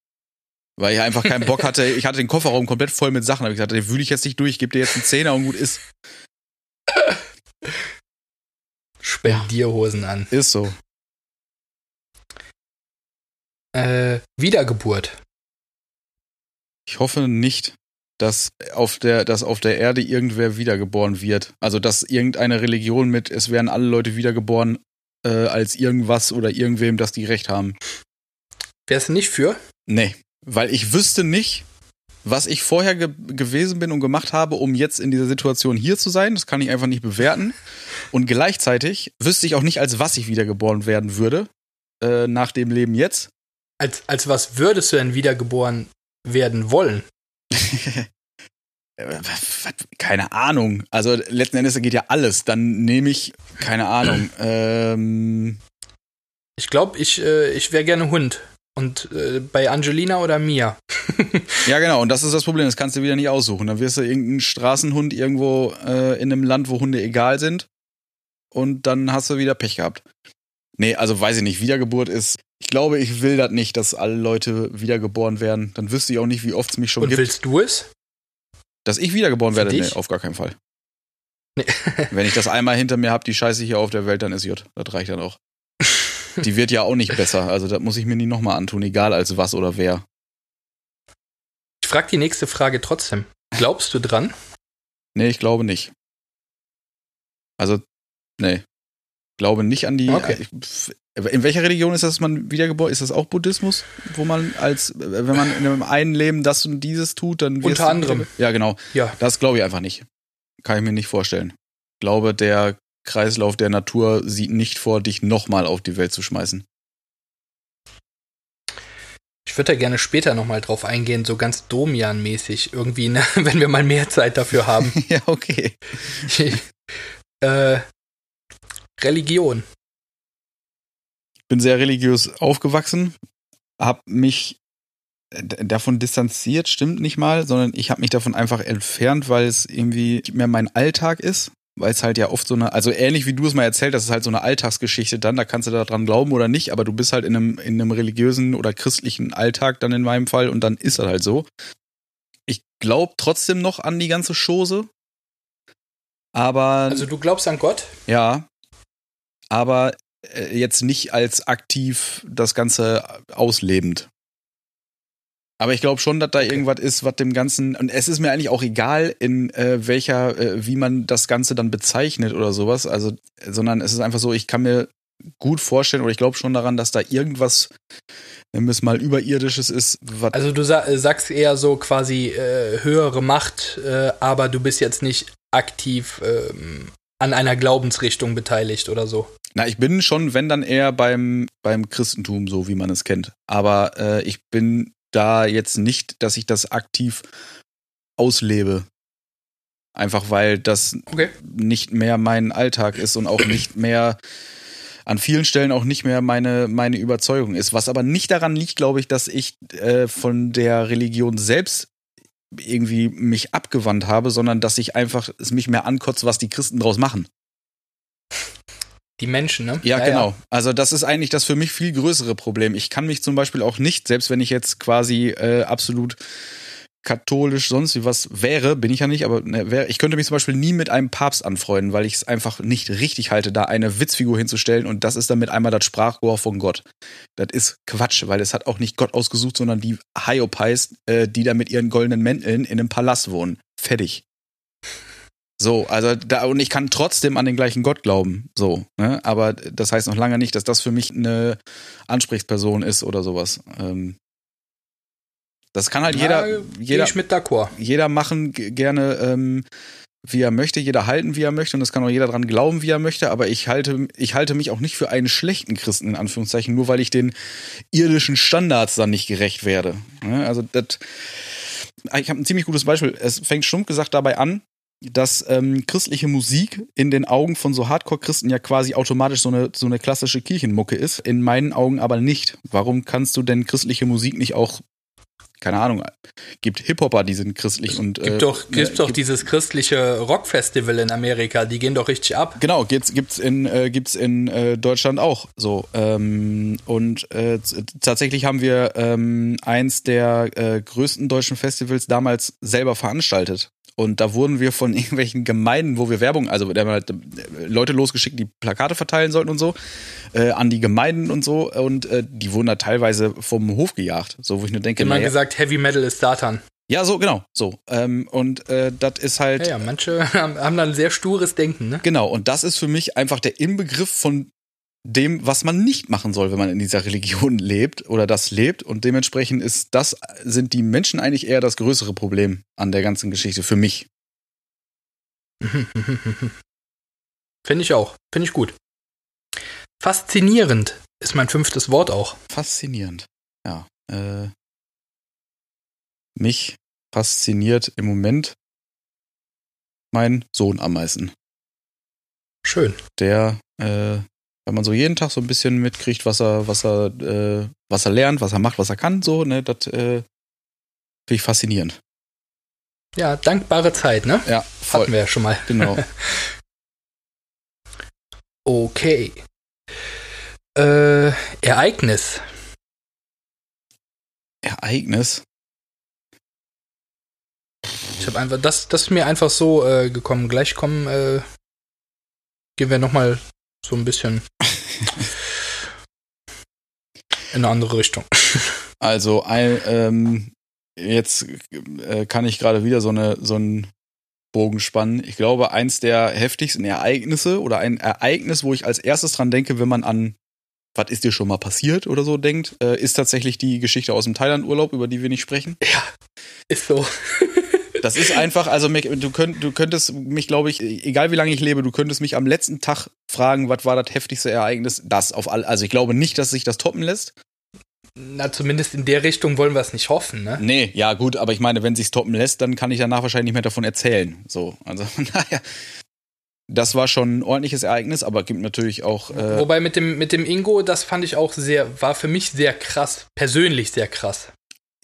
Weil ich einfach keinen Bock hatte. Ich hatte den Kofferraum komplett voll mit Sachen. Hab ich gesagt, den wühle ich jetzt nicht durch. Ich gebe dir jetzt einen Zehner und gut ist. Spendierhosen an. Ist so. Äh, Wiedergeburt. Ich hoffe nicht, dass auf der, dass auf der Erde irgendwer wiedergeboren wird. Also dass irgendeine Religion mit, es werden alle Leute wiedergeboren äh, als irgendwas oder irgendwem, dass die recht haben. Wärst du nicht für? Nee, weil ich wüsste nicht, was ich vorher ge gewesen bin und gemacht habe, um jetzt in dieser Situation hier zu sein. Das kann ich einfach nicht bewerten. Und gleichzeitig wüsste ich auch nicht, als was ich wiedergeboren werden würde äh, nach dem Leben jetzt. Als, als was würdest du denn wiedergeboren werden wollen? keine Ahnung. Also letzten Endes geht ja alles. Dann nehme ich, keine Ahnung. Ähm ich glaube, ich, äh, ich wäre gerne Hund. Und äh, bei Angelina oder Mia. ja, genau. Und das ist das Problem. Das kannst du wieder nicht aussuchen. Dann wirst du irgendeinen Straßenhund irgendwo äh, in einem Land, wo Hunde egal sind. Und dann hast du wieder Pech gehabt. Nee, also weiß ich nicht. Wiedergeburt ist ich glaube, ich will das nicht, dass alle Leute wiedergeboren werden. Dann wüsste ich auch nicht, wie oft es mich schon Und gibt. Und willst du es? Dass ich wiedergeboren Für werde? Dich? Nee, auf gar keinen Fall. Nee. Wenn ich das einmal hinter mir habe, die Scheiße hier auf der Welt, dann ist J. Das reicht dann auch. die wird ja auch nicht besser. Also das muss ich mir nie nochmal antun, egal als was oder wer. Ich frage die nächste Frage trotzdem. Glaubst du dran? Nee, ich glaube nicht. Also, nee. Glaube nicht an die. Okay. In welcher Religion ist das, dass man wiedergeboren ist? das auch Buddhismus, wo man als, wenn man in einem einen Leben das und dieses tut, dann Unter anderem. Ja, genau. Ja. Das glaube ich einfach nicht. Kann ich mir nicht vorstellen. Ich glaube, der Kreislauf der Natur sieht nicht vor, dich nochmal auf die Welt zu schmeißen. Ich würde da gerne später nochmal drauf eingehen, so ganz Domian-mäßig irgendwie, ne? wenn wir mal mehr Zeit dafür haben. ja, okay. äh, Religion bin sehr religiös aufgewachsen, habe mich davon distanziert, stimmt nicht mal, sondern ich habe mich davon einfach entfernt, weil es irgendwie nicht mehr mein Alltag ist, weil es halt ja oft so eine, also ähnlich wie du es mal erzählt hast, ist halt so eine Alltagsgeschichte dann, da kannst du daran glauben oder nicht, aber du bist halt in einem, in einem religiösen oder christlichen Alltag dann in meinem Fall und dann ist das halt so. Ich glaube trotzdem noch an die ganze Chose, aber. Also du glaubst an Gott? Ja. Aber äh, jetzt nicht als aktiv das Ganze auslebend. Aber ich glaube schon, dass da okay. irgendwas ist, was dem Ganzen, und es ist mir eigentlich auch egal, in äh, welcher, äh, wie man das Ganze dann bezeichnet oder sowas, also, sondern es ist einfach so, ich kann mir gut vorstellen, oder ich glaube schon daran, dass da irgendwas, wenn es mal überirdisches ist. also du sa sagst eher so quasi äh, höhere Macht, äh, aber du bist jetzt nicht aktiv ähm, an einer Glaubensrichtung beteiligt oder so. Na, ich bin schon, wenn dann eher beim, beim Christentum, so wie man es kennt. Aber äh, ich bin da jetzt nicht, dass ich das aktiv auslebe. Einfach weil das okay. nicht mehr mein Alltag ist und auch nicht mehr an vielen Stellen auch nicht mehr meine, meine Überzeugung ist. Was aber nicht daran liegt, glaube ich, dass ich äh, von der Religion selbst irgendwie mich abgewandt habe, sondern dass ich einfach es mich mehr ankotzt, was die Christen draus machen. Die Menschen, ne? Ja, ja genau. Ja. Also das ist eigentlich das für mich viel größere Problem. Ich kann mich zum Beispiel auch nicht, selbst wenn ich jetzt quasi äh, absolut katholisch sonst wie was wäre, bin ich ja nicht, aber ne, wär, ich könnte mich zum Beispiel nie mit einem Papst anfreunden, weil ich es einfach nicht richtig halte, da eine Witzfigur hinzustellen und das ist dann mit einmal das Sprachrohr von Gott. Das ist Quatsch, weil es hat auch nicht Gott ausgesucht, sondern die Hyopies, äh, die da mit ihren goldenen Mänteln in einem Palast wohnen. Fertig. So, also da, und ich kann trotzdem an den gleichen Gott glauben. So, ne? Aber das heißt noch lange nicht, dass das für mich eine Ansprechperson ist oder sowas. Ähm, das kann halt Ja, jeder, Gehe jeder, ich mit d'accord. jeder machen gerne, ähm, wie er möchte, jeder halten, wie er möchte, und das kann auch jeder dran glauben, wie er möchte, aber ich halte, ich halte mich auch nicht für einen schlechten Christen, in Anführungszeichen, nur weil ich den irdischen Standards dann nicht gerecht werde. Ne? Also das, ich habe ein ziemlich gutes Beispiel. Es fängt stumpf gesagt dabei an, dass ähm, christliche Musik in den Augen von so Hardcore-Christen ja quasi automatisch so eine, so eine klassische Kirchenmucke ist, in meinen Augen aber nicht. Warum kannst du denn christliche Musik nicht auch, keine Ahnung, gibt Hip-Hopper, die sind christlich und Gibt äh, doch, ne, gibt doch dieses christliche Rockfestival in Amerika, die gehen doch richtig ab. Genau, gibt's, gibt's in, äh, gibt's in äh, Deutschland auch so. Ähm, und äh, tatsächlich haben wir ähm, eins der äh, größten deutschen Festivals damals selber veranstaltet. Und da wurden wir von irgendwelchen Gemeinden, wo wir Werbung, also da haben wir halt äh, Leute losgeschickt, die Plakate verteilen sollten und so, äh, an die Gemeinden und so. Und äh, die wurden da teilweise vom Hof gejagt. So, wo ich nur denke, Immer naja, gesagt, Heavy Metal ist Satan. ja, so, genau, so. Ähm, und äh, das ist halt. Ja, ja, manche haben, haben dann sehr stures Denken, ne? Genau, und das ist für mich einfach der Inbegriff von dem, was man nicht machen soll, wenn man in dieser Religion lebt oder das lebt. Und dementsprechend ist das, sind die Menschen eigentlich eher das größere Problem an der ganzen Geschichte für mich. Finde ich auch. Finde ich gut. Faszinierend ist mein fünftes Wort auch. Faszinierend. Ja. Äh, mich fasziniert im Moment mein Sohn am meisten. Schön. der, äh, wenn man so jeden Tag so ein bisschen mitkriegt, was er, was er, äh, was er lernt, was er macht, was er kann, so, ne, das äh, finde ich faszinierend. Ja, dankbare Zeit, ne? Ja, voll. Hatten wir ja schon mal. Genau. Okay. Äh, Ereignis. Ereignis. Ich habe einfach, das, das ist mir einfach so äh, gekommen. Gleich kommen, äh, gehen wir nochmal so ein bisschen in eine andere Richtung. Also ein, ähm, jetzt äh, kann ich gerade wieder so eine so einen Bogen spannen. Ich glaube, eins der heftigsten Ereignisse oder ein Ereignis, wo ich als erstes dran denke, wenn man an was ist dir schon mal passiert oder so denkt, äh, ist tatsächlich die Geschichte aus dem Thailand-Urlaub, über die wir nicht sprechen. Ja, ist so. Das ist einfach, also du, könnt, du könntest mich, glaube ich, egal wie lange ich lebe, du könntest mich am letzten Tag fragen, was war das heftigste Ereignis? Das auf all, also ich glaube nicht, dass sich das toppen lässt. Na, zumindest in der Richtung wollen wir es nicht hoffen, ne? Nee, ja gut, aber ich meine, wenn sich's toppen lässt, dann kann ich danach wahrscheinlich nicht mehr davon erzählen. So, also daher, das war schon ein ordentliches Ereignis, aber gibt natürlich auch. Äh, Wobei mit dem, mit dem Ingo, das fand ich auch sehr, war für mich sehr krass, persönlich sehr krass.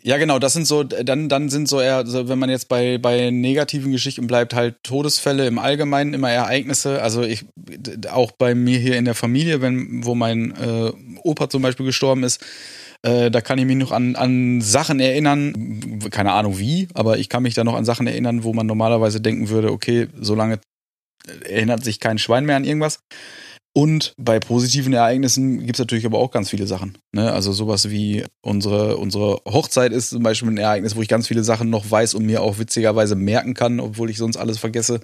Ja, genau, das sind so, dann, dann sind so eher, so, wenn man jetzt bei, bei negativen Geschichten bleibt, halt Todesfälle im Allgemeinen immer Ereignisse. Also ich, auch bei mir hier in der Familie, wenn, wo mein äh, Opa zum Beispiel gestorben ist, äh, da kann ich mich noch an, an Sachen erinnern, keine Ahnung wie, aber ich kann mich da noch an Sachen erinnern, wo man normalerweise denken würde, okay, so lange erinnert sich kein Schwein mehr an irgendwas. Und bei positiven Ereignissen gibt's natürlich aber auch ganz viele Sachen. Ne? Also sowas wie unsere, unsere Hochzeit ist zum Beispiel ein Ereignis, wo ich ganz viele Sachen noch weiß und mir auch witzigerweise merken kann, obwohl ich sonst alles vergesse.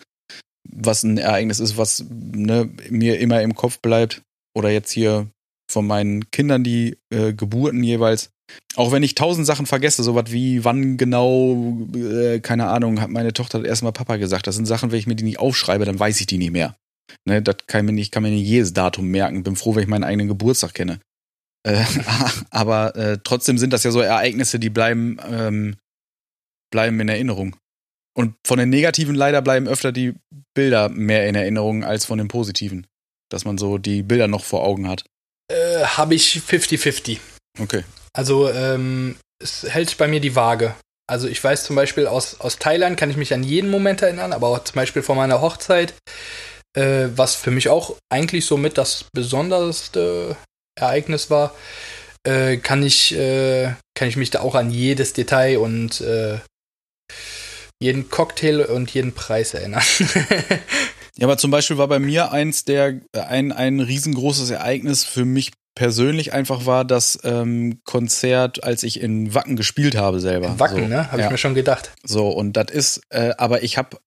Was ein Ereignis ist, was ne, mir immer im Kopf bleibt. Oder jetzt hier von meinen Kindern die äh, Geburten jeweils. Auch wenn ich tausend Sachen vergesse, sowas wie wann genau, äh, keine Ahnung, hat meine Tochter hat erstmal Papa gesagt. Das sind Sachen, wenn ich mir die nicht aufschreibe, dann weiß ich die nicht mehr. Ne, das kann mir nicht, kann mir nicht jedes Datum merken. Bin froh, wenn ich meinen eigenen Geburtstag kenne. Äh, aber äh, trotzdem sind das ja so Ereignisse, die bleiben, ähm, bleiben in Erinnerung. Und von den negativen leider bleiben öfter die Bilder mehr in Erinnerung als von den positiven. Dass man so die Bilder noch vor Augen hat. Äh, Habe ich 50-50. Okay. Also ähm, es hält bei mir die Waage. Also ich weiß zum Beispiel aus, aus Thailand kann ich mich an jeden Moment erinnern, aber auch zum Beispiel von meiner Hochzeit, äh, was für mich auch eigentlich somit das besonderste Ereignis war, äh, kann ich äh, kann ich mich da auch an jedes Detail und äh, jeden Cocktail und jeden Preis erinnern. Ja, aber zum Beispiel war bei mir eins der ein, ein riesengroßes Ereignis für mich persönlich einfach war das ähm, Konzert, als ich in Wacken gespielt habe selber. Wacken, so, ne? Habe ja. ich mir schon gedacht. So, und das ist, äh, aber ich habe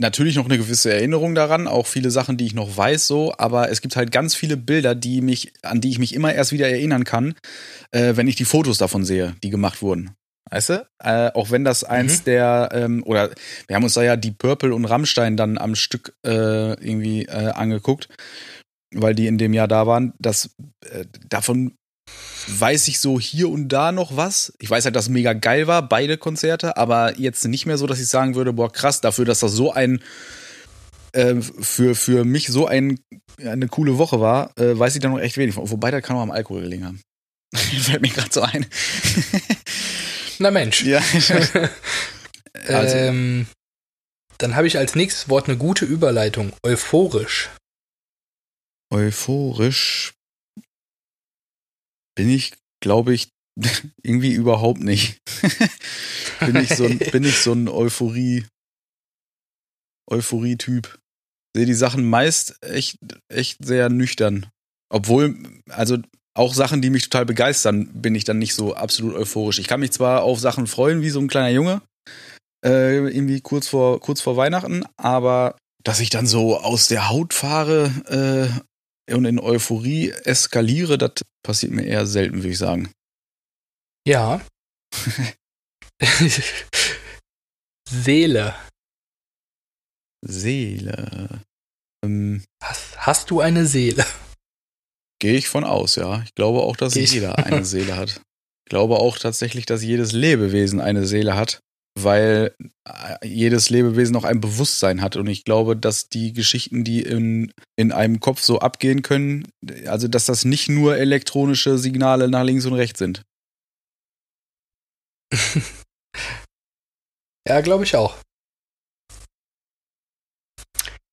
natürlich noch eine gewisse Erinnerung daran, auch viele Sachen, die ich noch weiß, so, aber es gibt halt ganz viele Bilder, die mich, an die ich mich immer erst wieder erinnern kann, äh, wenn ich die Fotos davon sehe, die gemacht wurden. Weißt du? Äh, auch wenn das eins mhm. der, ähm, oder wir haben uns da ja die Purple und Rammstein dann am Stück äh, irgendwie äh, angeguckt, weil die in dem Jahr da waren. Das, äh, davon weiß ich so hier und da noch was. Ich weiß halt, dass es mega geil war, beide Konzerte, aber jetzt nicht mehr so, dass ich sagen würde, boah, krass, dafür, dass das so ein äh, für, für mich so ein, eine coole Woche war, äh, weiß ich da noch echt wenig von. Wobei, da kann auch am Alkohol gelegen haben. Fällt mir gerade so ein. Na Mensch. Ja. also. ähm, dann habe ich als nächstes Wort eine gute Überleitung. Euphorisch. Euphorisch bin ich, glaube ich, irgendwie überhaupt nicht. bin ich so ein, bin ich so ein Euphorie, Euphorie-Typ. Sehe die Sachen meist echt, echt sehr nüchtern. Obwohl, also auch Sachen, die mich total begeistern, bin ich dann nicht so absolut euphorisch. Ich kann mich zwar auf Sachen freuen, wie so ein kleiner Junge, äh, irgendwie kurz vor, kurz vor Weihnachten, aber dass ich dann so aus der Haut fahre äh, und in Euphorie eskaliere, das passiert mir eher selten, würde ich sagen. Ja. Seele. Seele. Ähm, hast, hast du eine Seele? Gehe ich von aus, ja. Ich glaube auch, dass jeder eine Seele hat. Ich glaube auch tatsächlich, dass jedes Lebewesen eine Seele hat weil äh, jedes Lebewesen auch ein Bewusstsein hat. Und ich glaube, dass die Geschichten, die in, in einem Kopf so abgehen können, also dass das nicht nur elektronische Signale nach links und rechts sind. ja, glaube ich auch.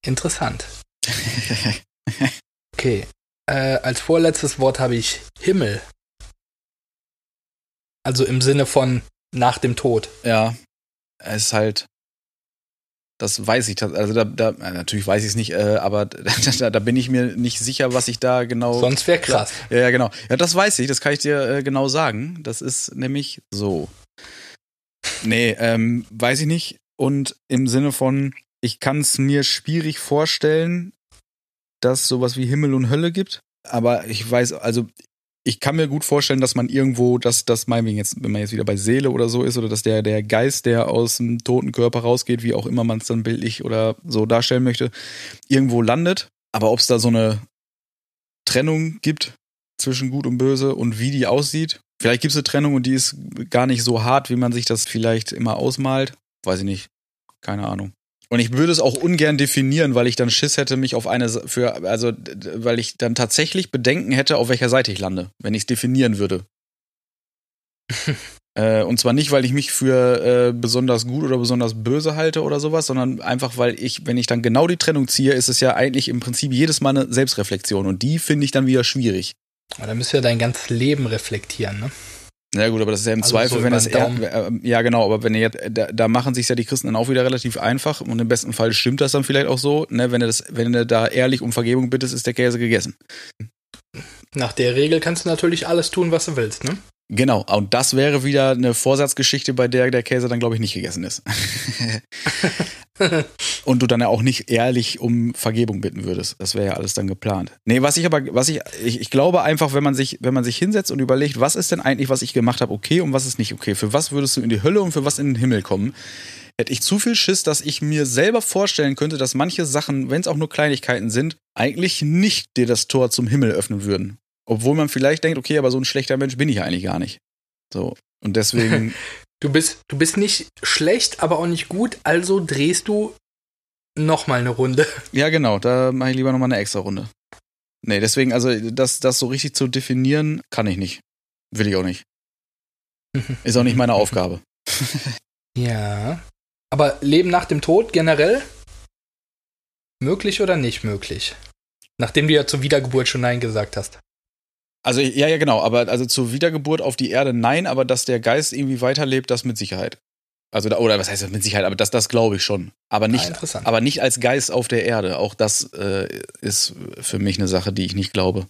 Interessant. Okay. Äh, als vorletztes Wort habe ich Himmel. Also im Sinne von nach dem Tod. Ja, es ist halt, das weiß ich, also da, da natürlich weiß ich es nicht, äh, aber da, da, bin ich mir nicht sicher, was ich da genau. Sonst wäre krass. Ja, ja, genau. Ja, das weiß ich, das kann ich dir äh, genau sagen. Das ist nämlich so. Nee, ähm, weiß ich nicht. Und im Sinne von, ich kann es mir schwierig vorstellen, dass sowas wie Himmel und Hölle gibt. Aber ich weiß, also ich kann mir gut vorstellen, dass man irgendwo, dass das meinetwegen jetzt, wenn man jetzt wieder bei Seele oder so ist, oder dass der, der Geist, der aus dem toten Körper rausgeht, wie auch immer man es dann bildlich oder so darstellen möchte, irgendwo landet. Aber ob es da so eine Trennung gibt zwischen Gut und Böse und wie die aussieht, vielleicht gibt es eine Trennung und die ist gar nicht so hart, wie man sich das vielleicht immer ausmalt. Weiß ich nicht. Keine Ahnung. Und ich würde es auch ungern definieren, weil ich dann Schiss hätte, mich auf eine für, also weil ich dann tatsächlich Bedenken hätte, auf welcher Seite ich lande, wenn ich es definieren würde. äh, und zwar nicht, weil ich mich für äh, besonders gut oder besonders böse halte oder sowas, sondern einfach, weil ich, wenn ich dann genau die Trennung ziehe, ist es ja eigentlich im Prinzip jedes Mal eine Selbstreflexion und die finde ich dann wieder schwierig. Aber dann müsst ihr dein ganzes Leben reflektieren, ne? Ja gut, aber das ist ja im also Zweifel, so wenn das eher, äh, ja genau, aber wenn ihr da, da machen sich ja die Christen dann auch wieder relativ einfach und im besten Fall stimmt das dann vielleicht auch so, ne, wenn du das, wenn du da ehrlich um Vergebung bittest, ist der Käse gegessen. Nach der Regel kannst du natürlich alles tun, was du willst, ne? Genau, und das wäre wieder eine Vorsatzgeschichte, bei der der Käse dann, glaube ich, nicht gegessen ist. und du dann ja auch nicht ehrlich um Vergebung bitten würdest. Das wäre ja alles dann geplant. Nee, was ich aber, was ich, ich, ich glaube einfach, wenn man sich, wenn man sich hinsetzt und überlegt, was ist denn eigentlich, was ich gemacht habe, okay und was ist nicht okay? Für was würdest du in die Hölle und für was in den Himmel kommen? Hätte ich zu viel Schiss, dass ich mir selber vorstellen könnte, dass manche Sachen, wenn es auch nur Kleinigkeiten sind, eigentlich nicht dir das Tor zum Himmel öffnen würden. Obwohl man vielleicht denkt, okay, aber so ein schlechter Mensch bin ich eigentlich gar nicht. So. Und deswegen. du bist, du bist nicht schlecht, aber auch nicht gut, also drehst du nochmal eine Runde. Ja, genau, da mache ich lieber nochmal eine extra Runde. Nee, deswegen, also das, das so richtig zu definieren, kann ich nicht. Will ich auch nicht. Ist auch nicht meine Aufgabe. ja. Aber Leben nach dem Tod generell? Möglich oder nicht möglich? Nachdem du ja zur Wiedergeburt schon Nein gesagt hast. Also ja, ja, genau, aber also zur Wiedergeburt auf die Erde nein, aber dass der Geist irgendwie weiterlebt, das mit Sicherheit. Also oder was heißt das mit Sicherheit, aber das, das glaube ich schon. Aber nicht, ah, aber nicht als Geist auf der Erde. Auch das äh, ist für mich eine Sache, die ich nicht glaube.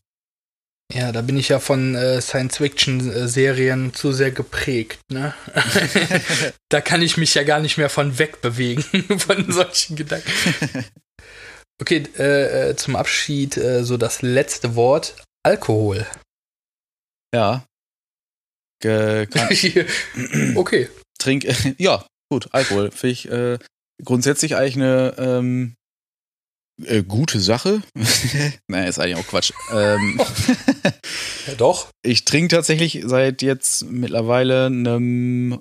Ja, da bin ich ja von äh, Science-Fiction-Serien zu sehr geprägt. Ne? da kann ich mich ja gar nicht mehr von wegbewegen, von solchen Gedanken. Okay, äh, äh, zum Abschied äh, so das letzte Wort: Alkohol. Ja. Ge okay. Trink, ja, gut, Alkohol. Finde ich äh, grundsätzlich eigentlich eine ähm, äh, gute Sache. naja, ist eigentlich auch Quatsch. ähm, ja, doch. Ich trinke tatsächlich seit jetzt mittlerweile einem,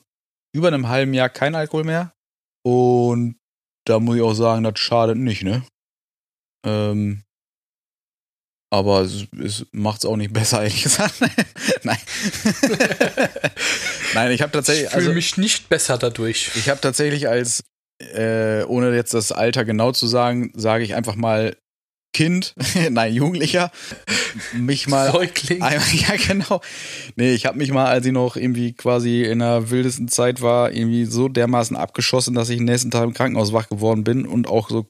über einem halben Jahr kein Alkohol mehr. Und da muss ich auch sagen, das schadet nicht, ne? Ähm, aber es, es macht es auch nicht besser, ehrlich gesagt. Nein. Nein, ich habe tatsächlich. Ich fühle also, mich nicht besser dadurch. Ich habe tatsächlich als äh, ohne jetzt das Alter genau zu sagen, sage ich einfach mal Kind, nein, Jugendlicher, mich mal. Säugling. Ja, genau. Nee, ich habe mich mal, als ich noch irgendwie quasi in der wildesten Zeit war, irgendwie so dermaßen abgeschossen, dass ich den nächsten Tag im Krankenhaus wach geworden bin und auch so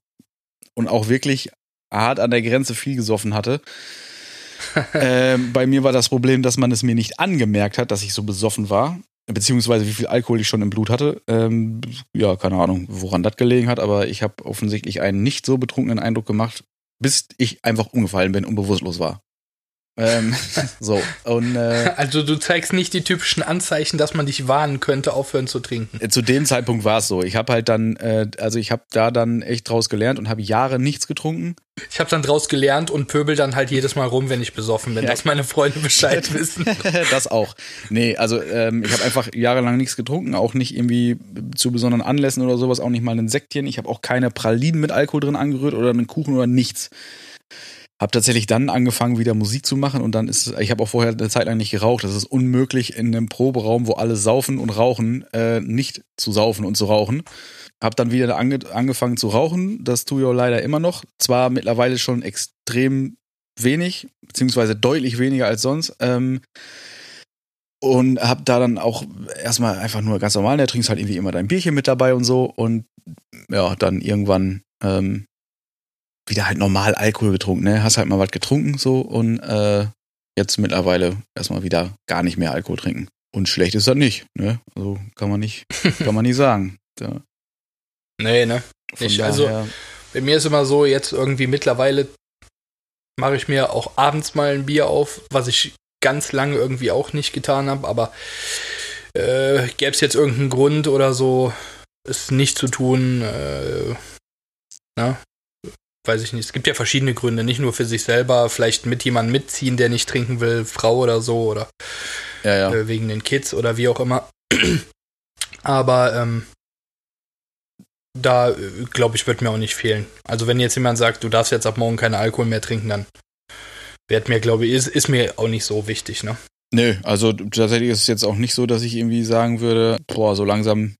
und auch wirklich hart an der Grenze viel gesoffen hatte. ähm, bei mir war das Problem, dass man es mir nicht angemerkt hat, dass ich so besoffen war beziehungsweise wie viel Alkohol ich schon im Blut hatte. Ähm, ja, keine Ahnung, woran das gelegen hat, aber ich habe offensichtlich einen nicht so betrunkenen Eindruck gemacht, bis ich einfach umgefallen bin und bewusstlos war. Ähm, so, und, äh, also du zeigst nicht die typischen Anzeichen, dass man dich warnen könnte, aufhören zu trinken. Äh, zu dem Zeitpunkt war es so. Ich habe halt dann, äh, also ich habe da dann echt draus gelernt und habe Jahre nichts getrunken. Ich habe dann draus gelernt und pöbel dann halt jedes Mal rum, wenn ich besoffen bin, ja. dass meine Freunde Bescheid wissen. das auch. Nee, also ähm, ich habe einfach jahrelang nichts getrunken, auch nicht irgendwie zu besonderen Anlässen oder sowas, auch nicht mal ein Sektchen. Ich habe auch keine Pralinen mit Alkohol drin angerührt oder einen Kuchen oder nichts. Hab tatsächlich dann angefangen, wieder Musik zu machen und dann ist, ich habe auch vorher eine Zeit lang nicht geraucht. Das ist unmöglich in einem Proberaum, wo alle saufen und rauchen, äh, nicht zu saufen und zu rauchen. Hab dann wieder ange angefangen zu rauchen. Das tue ich auch leider immer noch. Zwar mittlerweile schon extrem wenig, beziehungsweise deutlich weniger als sonst. Ähm, und hab da dann auch erstmal einfach nur ganz normal, da trinkst halt irgendwie immer dein Bierchen mit dabei und so. Und ja, dann irgendwann ähm, wieder halt normal Alkohol getrunken, ne? Hast halt mal was getrunken so und äh, jetzt mittlerweile erstmal wieder gar nicht mehr Alkohol trinken. Und schlecht ist das nicht, ne? Also kann man nicht, kann man nicht sagen. Ja. Nee, ne? Nicht. Also bei mir ist immer so, jetzt irgendwie mittlerweile mache ich mir auch abends mal ein Bier auf, was ich ganz lange irgendwie auch nicht getan habe, aber äh, gäbe es jetzt irgendeinen Grund oder so, es nicht zu tun, äh, na, weiß ich nicht, es gibt ja verschiedene Gründe, nicht nur für sich selber, vielleicht mit jemandem mitziehen, der nicht trinken will, Frau oder so, oder ja, ja. Äh, wegen den Kids oder wie auch immer. Aber ähm, da, äh, glaube ich, wird mir auch nicht fehlen. Also wenn jetzt jemand sagt, du darfst jetzt ab morgen keinen Alkohol mehr trinken, dann wird mir, glaube ich, ist, ist mir auch nicht so wichtig, ne? Nö, also tatsächlich ist es jetzt auch nicht so, dass ich irgendwie sagen würde, boah, so langsam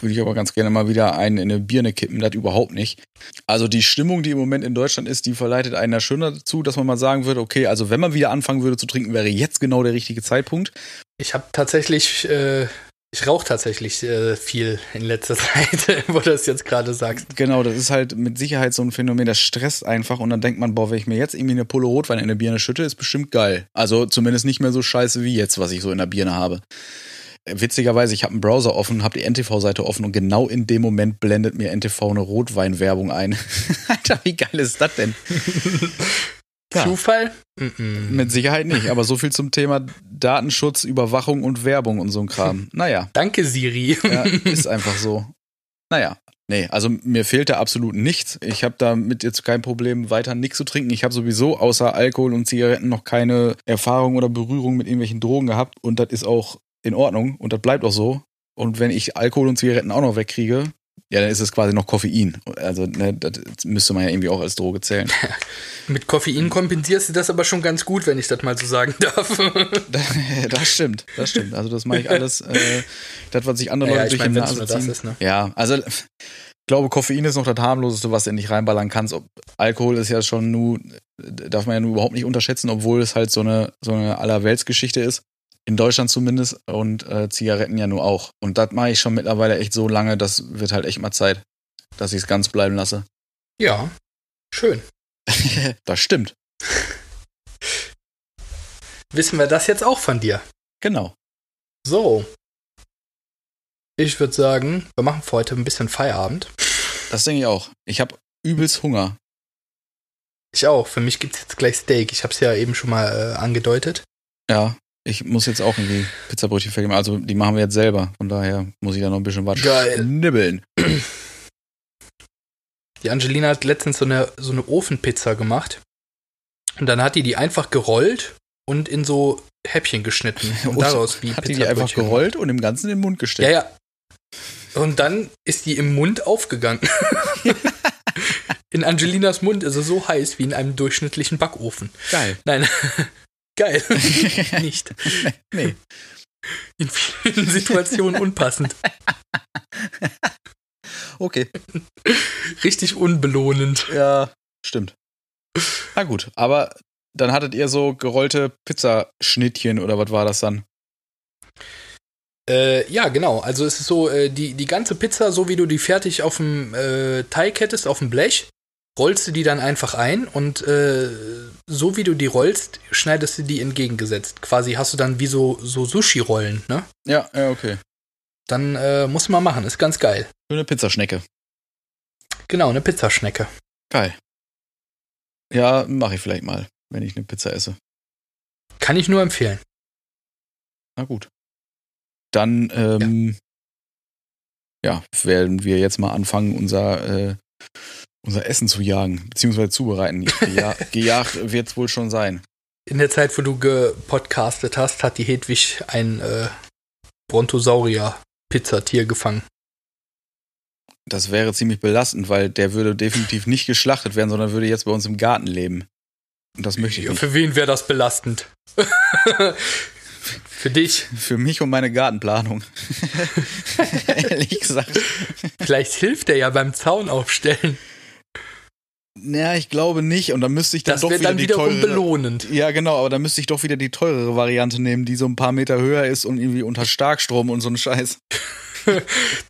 würde ich aber ganz gerne mal wieder einen in eine Birne kippen, das überhaupt nicht. Also die Stimmung, die im Moment in Deutschland ist, die verleitet einen da schon dazu, dass man mal sagen würde, okay, also wenn man wieder anfangen würde zu trinken, wäre jetzt genau der richtige Zeitpunkt. Ich habe tatsächlich, äh, ich rauche tatsächlich äh, viel in letzter Zeit, wo du das jetzt gerade sagst. Genau, das ist halt mit Sicherheit so ein Phänomen, das stresst einfach und dann denkt man, boah, wenn ich mir jetzt irgendwie eine Pulle Rotwein in eine Birne schütte, ist bestimmt geil. Also zumindest nicht mehr so scheiße wie jetzt, was ich so in der Birne habe witzigerweise, ich habe einen Browser offen, habe die NTV-Seite offen und genau in dem Moment blendet mir NTV eine Rotweinwerbung ein. Alter, wie geil ist das denn? Ja. Zufall? Mit Sicherheit nicht, aber so viel zum Thema Datenschutz, Überwachung und Werbung und so ein Kram. Naja. Danke, Siri. Ja, ist einfach so. Naja. Nee, also mir fehlt da absolut nichts. Ich habe damit jetzt kein Problem, weiter nichts zu trinken. Ich habe sowieso außer Alkohol und Zigaretten noch keine Erfahrung oder Berührung mit irgendwelchen Drogen gehabt. Und das ist auch in Ordnung und das bleibt auch so. Und wenn ich Alkohol und Zigaretten auch noch wegkriege, ja, dann ist es quasi noch Koffein. Also, ne, das müsste man ja irgendwie auch als Droge zählen. Mit Koffein kompensierst du das aber schon ganz gut, wenn ich das mal so sagen darf. das stimmt, das stimmt. Also, das mache ich alles, äh, das, was sich andere ja, Leute durch die Nase ziehen. Ist, ne? Ja, also, ich glaube, Koffein ist noch das harmloseste, was du nicht reinballern kannst. Alkohol ist ja schon nur, darf man ja nur überhaupt nicht unterschätzen, obwohl es halt so eine, so eine Allerweltsgeschichte ist. In Deutschland zumindest und äh, Zigaretten ja nur auch. Und das mache ich schon mittlerweile echt so lange, das wird halt echt mal Zeit, dass ich es ganz bleiben lasse. Ja, schön. das stimmt. wissen wir das jetzt auch von dir. Genau. So. Ich würde sagen, wir machen für heute ein bisschen Feierabend. Das denke ich auch. Ich habe übelst Hunger. Ich auch. Für mich gibt es jetzt gleich Steak. Ich habe es ja eben schon mal äh, angedeutet. Ja, ich muss jetzt auch irgendwie Pizzabrötchen machen. Also die machen wir jetzt selber. Von daher muss ich da noch ein bisschen was Geil. schnibbeln. Die Angelina hat letztens so eine, so eine Ofenpizza gemacht. Und dann hat die die einfach gerollt und in so Häppchen geschnitten. Und, daraus wie Hat die die einfach gerollt und im Ganzen in den Mund Ja, gesteckt. ja. Und dann ist die im Mund aufgegangen. in Angelinas Mund ist es so heiß wie in einem durchschnittlichen Backofen. Geil. Nein, geil. Nicht. Nee. In vielen Situationen unpassend. Okay. Richtig unbelohnend. Ja, stimmt. Na gut, aber dann hattet ihr so gerollte Pizzaschnittchen oder was war das dann? Äh, ja, genau. Also es ist so, äh, die, die ganze Pizza, so wie du die fertig auf dem äh, Teig hättest, auf dem Blech, rollst du die dann einfach ein und äh, so wie du die rollst, schneidest du die entgegengesetzt. Quasi hast du dann wie so, so Sushi-Rollen, ne? Ja, ja, okay. Dann äh, muss man machen, ist ganz geil. Eine Pizzaschnecke. Genau, eine Pizzaschnecke. Geil. Ja, mache ich vielleicht mal, wenn ich eine Pizza esse. Kann ich nur empfehlen. Na gut. Dann, ähm, ja. werden wir jetzt mal anfangen, unser, äh, unser Essen zu jagen, beziehungsweise zubereiten. Geja gejagt wird's wohl schon sein. In der Zeit, wo du gepodcastet hast, hat die Hedwig ein äh, Brontosaurier-Pizzatier gefangen. Das wäre ziemlich belastend, weil der würde definitiv nicht geschlachtet werden, sondern würde jetzt bei uns im Garten leben. Und das möchte ich nicht. für wen wäre das belastend? für dich. Für mich und meine Gartenplanung. Ehrlich gesagt. Vielleicht hilft er ja beim Zaun aufstellen. Naja, ich glaube nicht. Und dann müsste ich dann Das doch wäre wieder dann die wiederum teurere. belohnend. Ja, genau, aber dann müsste ich doch wieder die teurere Variante nehmen, die so ein paar Meter höher ist und irgendwie unter Starkstrom und so ein Scheiß.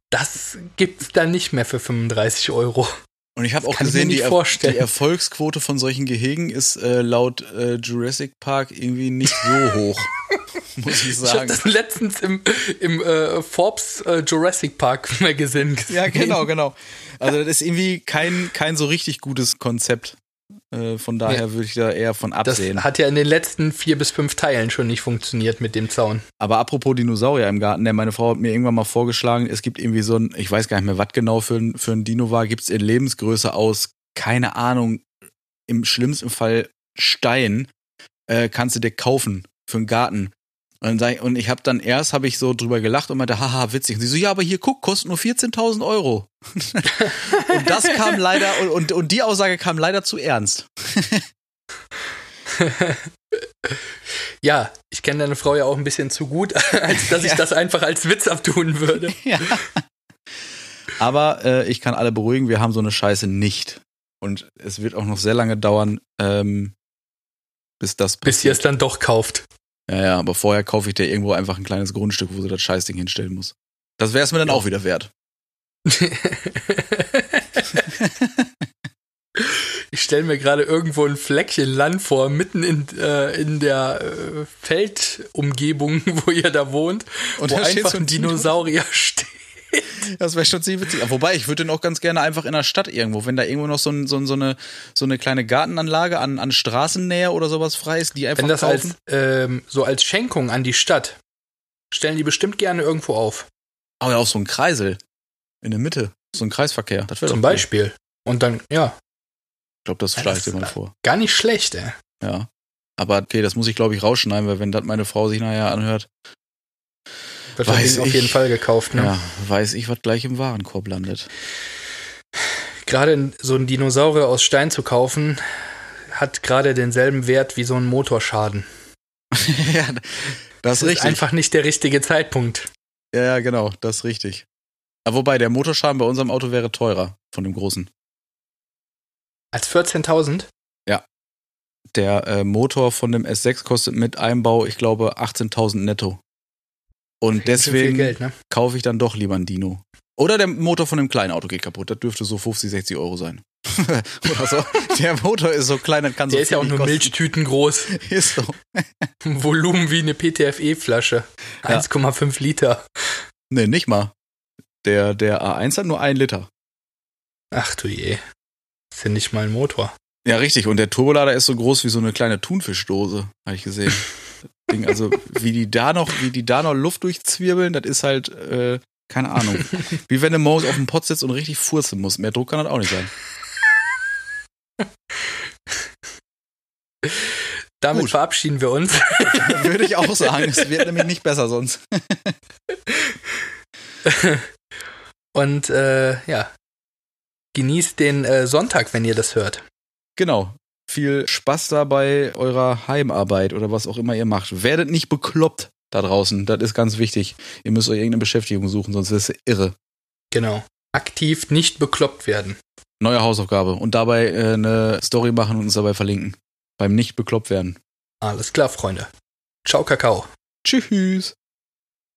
Das gibt's dann nicht mehr für 35 Euro. Und ich habe auch gesehen, die, er die Erfolgsquote von solchen Gehegen ist äh, laut äh, Jurassic Park irgendwie nicht so hoch. muss ich Ich habe sagen. das letztens im, im äh, Forbes äh, Jurassic Park Magazine gesehen. Ja, genau, genau. Also das ist irgendwie kein, kein so richtig gutes Konzept. Äh, von daher würde ich da eher von Das absehen. hat ja in den letzten vier bis fünf Teilen schon nicht funktioniert mit dem Zaun. Aber apropos Dinosaurier im Garten, der meine Frau hat mir irgendwann mal vorgeschlagen, es gibt irgendwie so ein, ich weiß gar nicht mehr, was genau für ein, für ein Dino war, gibt es in Lebensgröße aus, keine Ahnung, im schlimmsten Fall Stein, äh, kannst du dir kaufen für einen Garten. Und, ich, und ich habe dann erst, habe ich so drüber gelacht und meinte, haha, witzig. Und sie so, ja, aber hier, guck, kostet nur 14.000 Euro. und das kam leider, und, und, und die Aussage kam leider zu ernst. Ja, ich kenne deine Frau ja auch ein bisschen zu gut, als dass ich Ja. das einfach als Witz abtun würde. Ja. Aber äh, ich kann alle beruhigen, wir haben so eine Scheiße nicht. Und es wird auch noch sehr lange dauern, ähm, bis das Bis ihr es dann doch kauft. Ja, ja, aber vorher kaufe ich dir irgendwo einfach ein kleines Grundstück, wo sie das Scheißding hinstellen muss. Das wäre es mir dann Ja. auch wieder wert. Ich stelle mir gerade irgendwo ein Fleckchen Land vor, mitten in, äh, in der äh, Feldumgebung, wo ihr da wohnt, Und wo einfach ein ein Dino- Dinosaurier steht. Das wäre schon ziemlich witzig. Wobei, ich würde den auch ganz gerne einfach in der Stadt irgendwo, wenn da irgendwo noch so, ein, so, ein, so, eine, so eine kleine Gartenanlage an, an Straßennähe oder sowas frei ist, die einfach Wenn das kaufen. als, ähm, so als Schenkung an die Stadt, stellen die bestimmt gerne irgendwo auf. Aber ja, auch so ein Kreisel in der Mitte. So ein Kreisverkehr. Zum cool. Beispiel. Und dann, ja, Ich glaube, das Ja, ich dir mal vor. gar nicht schlecht, ey. Ja. Aber okay, das muss ich, glaube ich, rausschneiden, weil wenn das meine Frau sich nachher anhört, das Weiß Ding auf ich. jeden Fall gekauft, ne? ja, weiß ich, was gleich im Warenkorb landet. Gerade so einen Dinosaurier aus Stein zu kaufen, hat gerade denselben Wert wie so ein Motorschaden. ja, das ist Das ist richtig. einfach nicht der richtige Zeitpunkt. Ja, ja, genau, das ist richtig. Aber wobei, der Motorschaden bei unserem Auto wäre teurer von dem großen. Als 14.000? Der äh, Motor von dem S6 kostet mit Einbau, ich glaube, 18.000 netto. Und deswegen Geld, ne? kaufe ich dann doch lieber einen Dino. Oder der Motor von dem kleinen Auto geht kaputt. Das dürfte so 50, 60 Euro sein. Oder so. Der Motor ist so klein, das kann so Der ist ja auch nur kosten. Milchtüten groß. Ist so. Volumen wie eine PTFE-Flasche. Ja. 1,5 Liter. Nee, nicht mal. Der, der A1 hat nur ein Liter. Ach du je. Ist ja nicht mal ein Motor. Ja, richtig. Und der Turbolader ist so groß wie so eine kleine Thunfischdose, habe ich gesehen. Ding, also wie die da noch, wie die da noch Luft durchzwirbeln, das ist halt, äh, keine Ahnung. Wie wenn du morgens auf dem Pott sitzt und richtig furzen musst. Mehr Druck kann das auch nicht sein. Damit Gut. verabschieden wir uns. Würde ich auch sagen. Es wird nämlich nicht besser sonst. Und äh, ja, genießt den äh, Sonntag, wenn ihr das hört. Genau. Viel Spaß dabei eurer Heimarbeit oder was auch immer ihr macht. Werdet nicht bekloppt da draußen. Das ist ganz wichtig. Ihr müsst euch irgendeine Beschäftigung suchen, sonst ist es irre. Genau. Aktiv nicht bekloppt werden. Neue Hausaufgabe. Und dabei äh, eine Story machen und uns dabei verlinken. Beim nicht bekloppt werden. Alles klar, Freunde. Ciao, Kakao. Tschüss.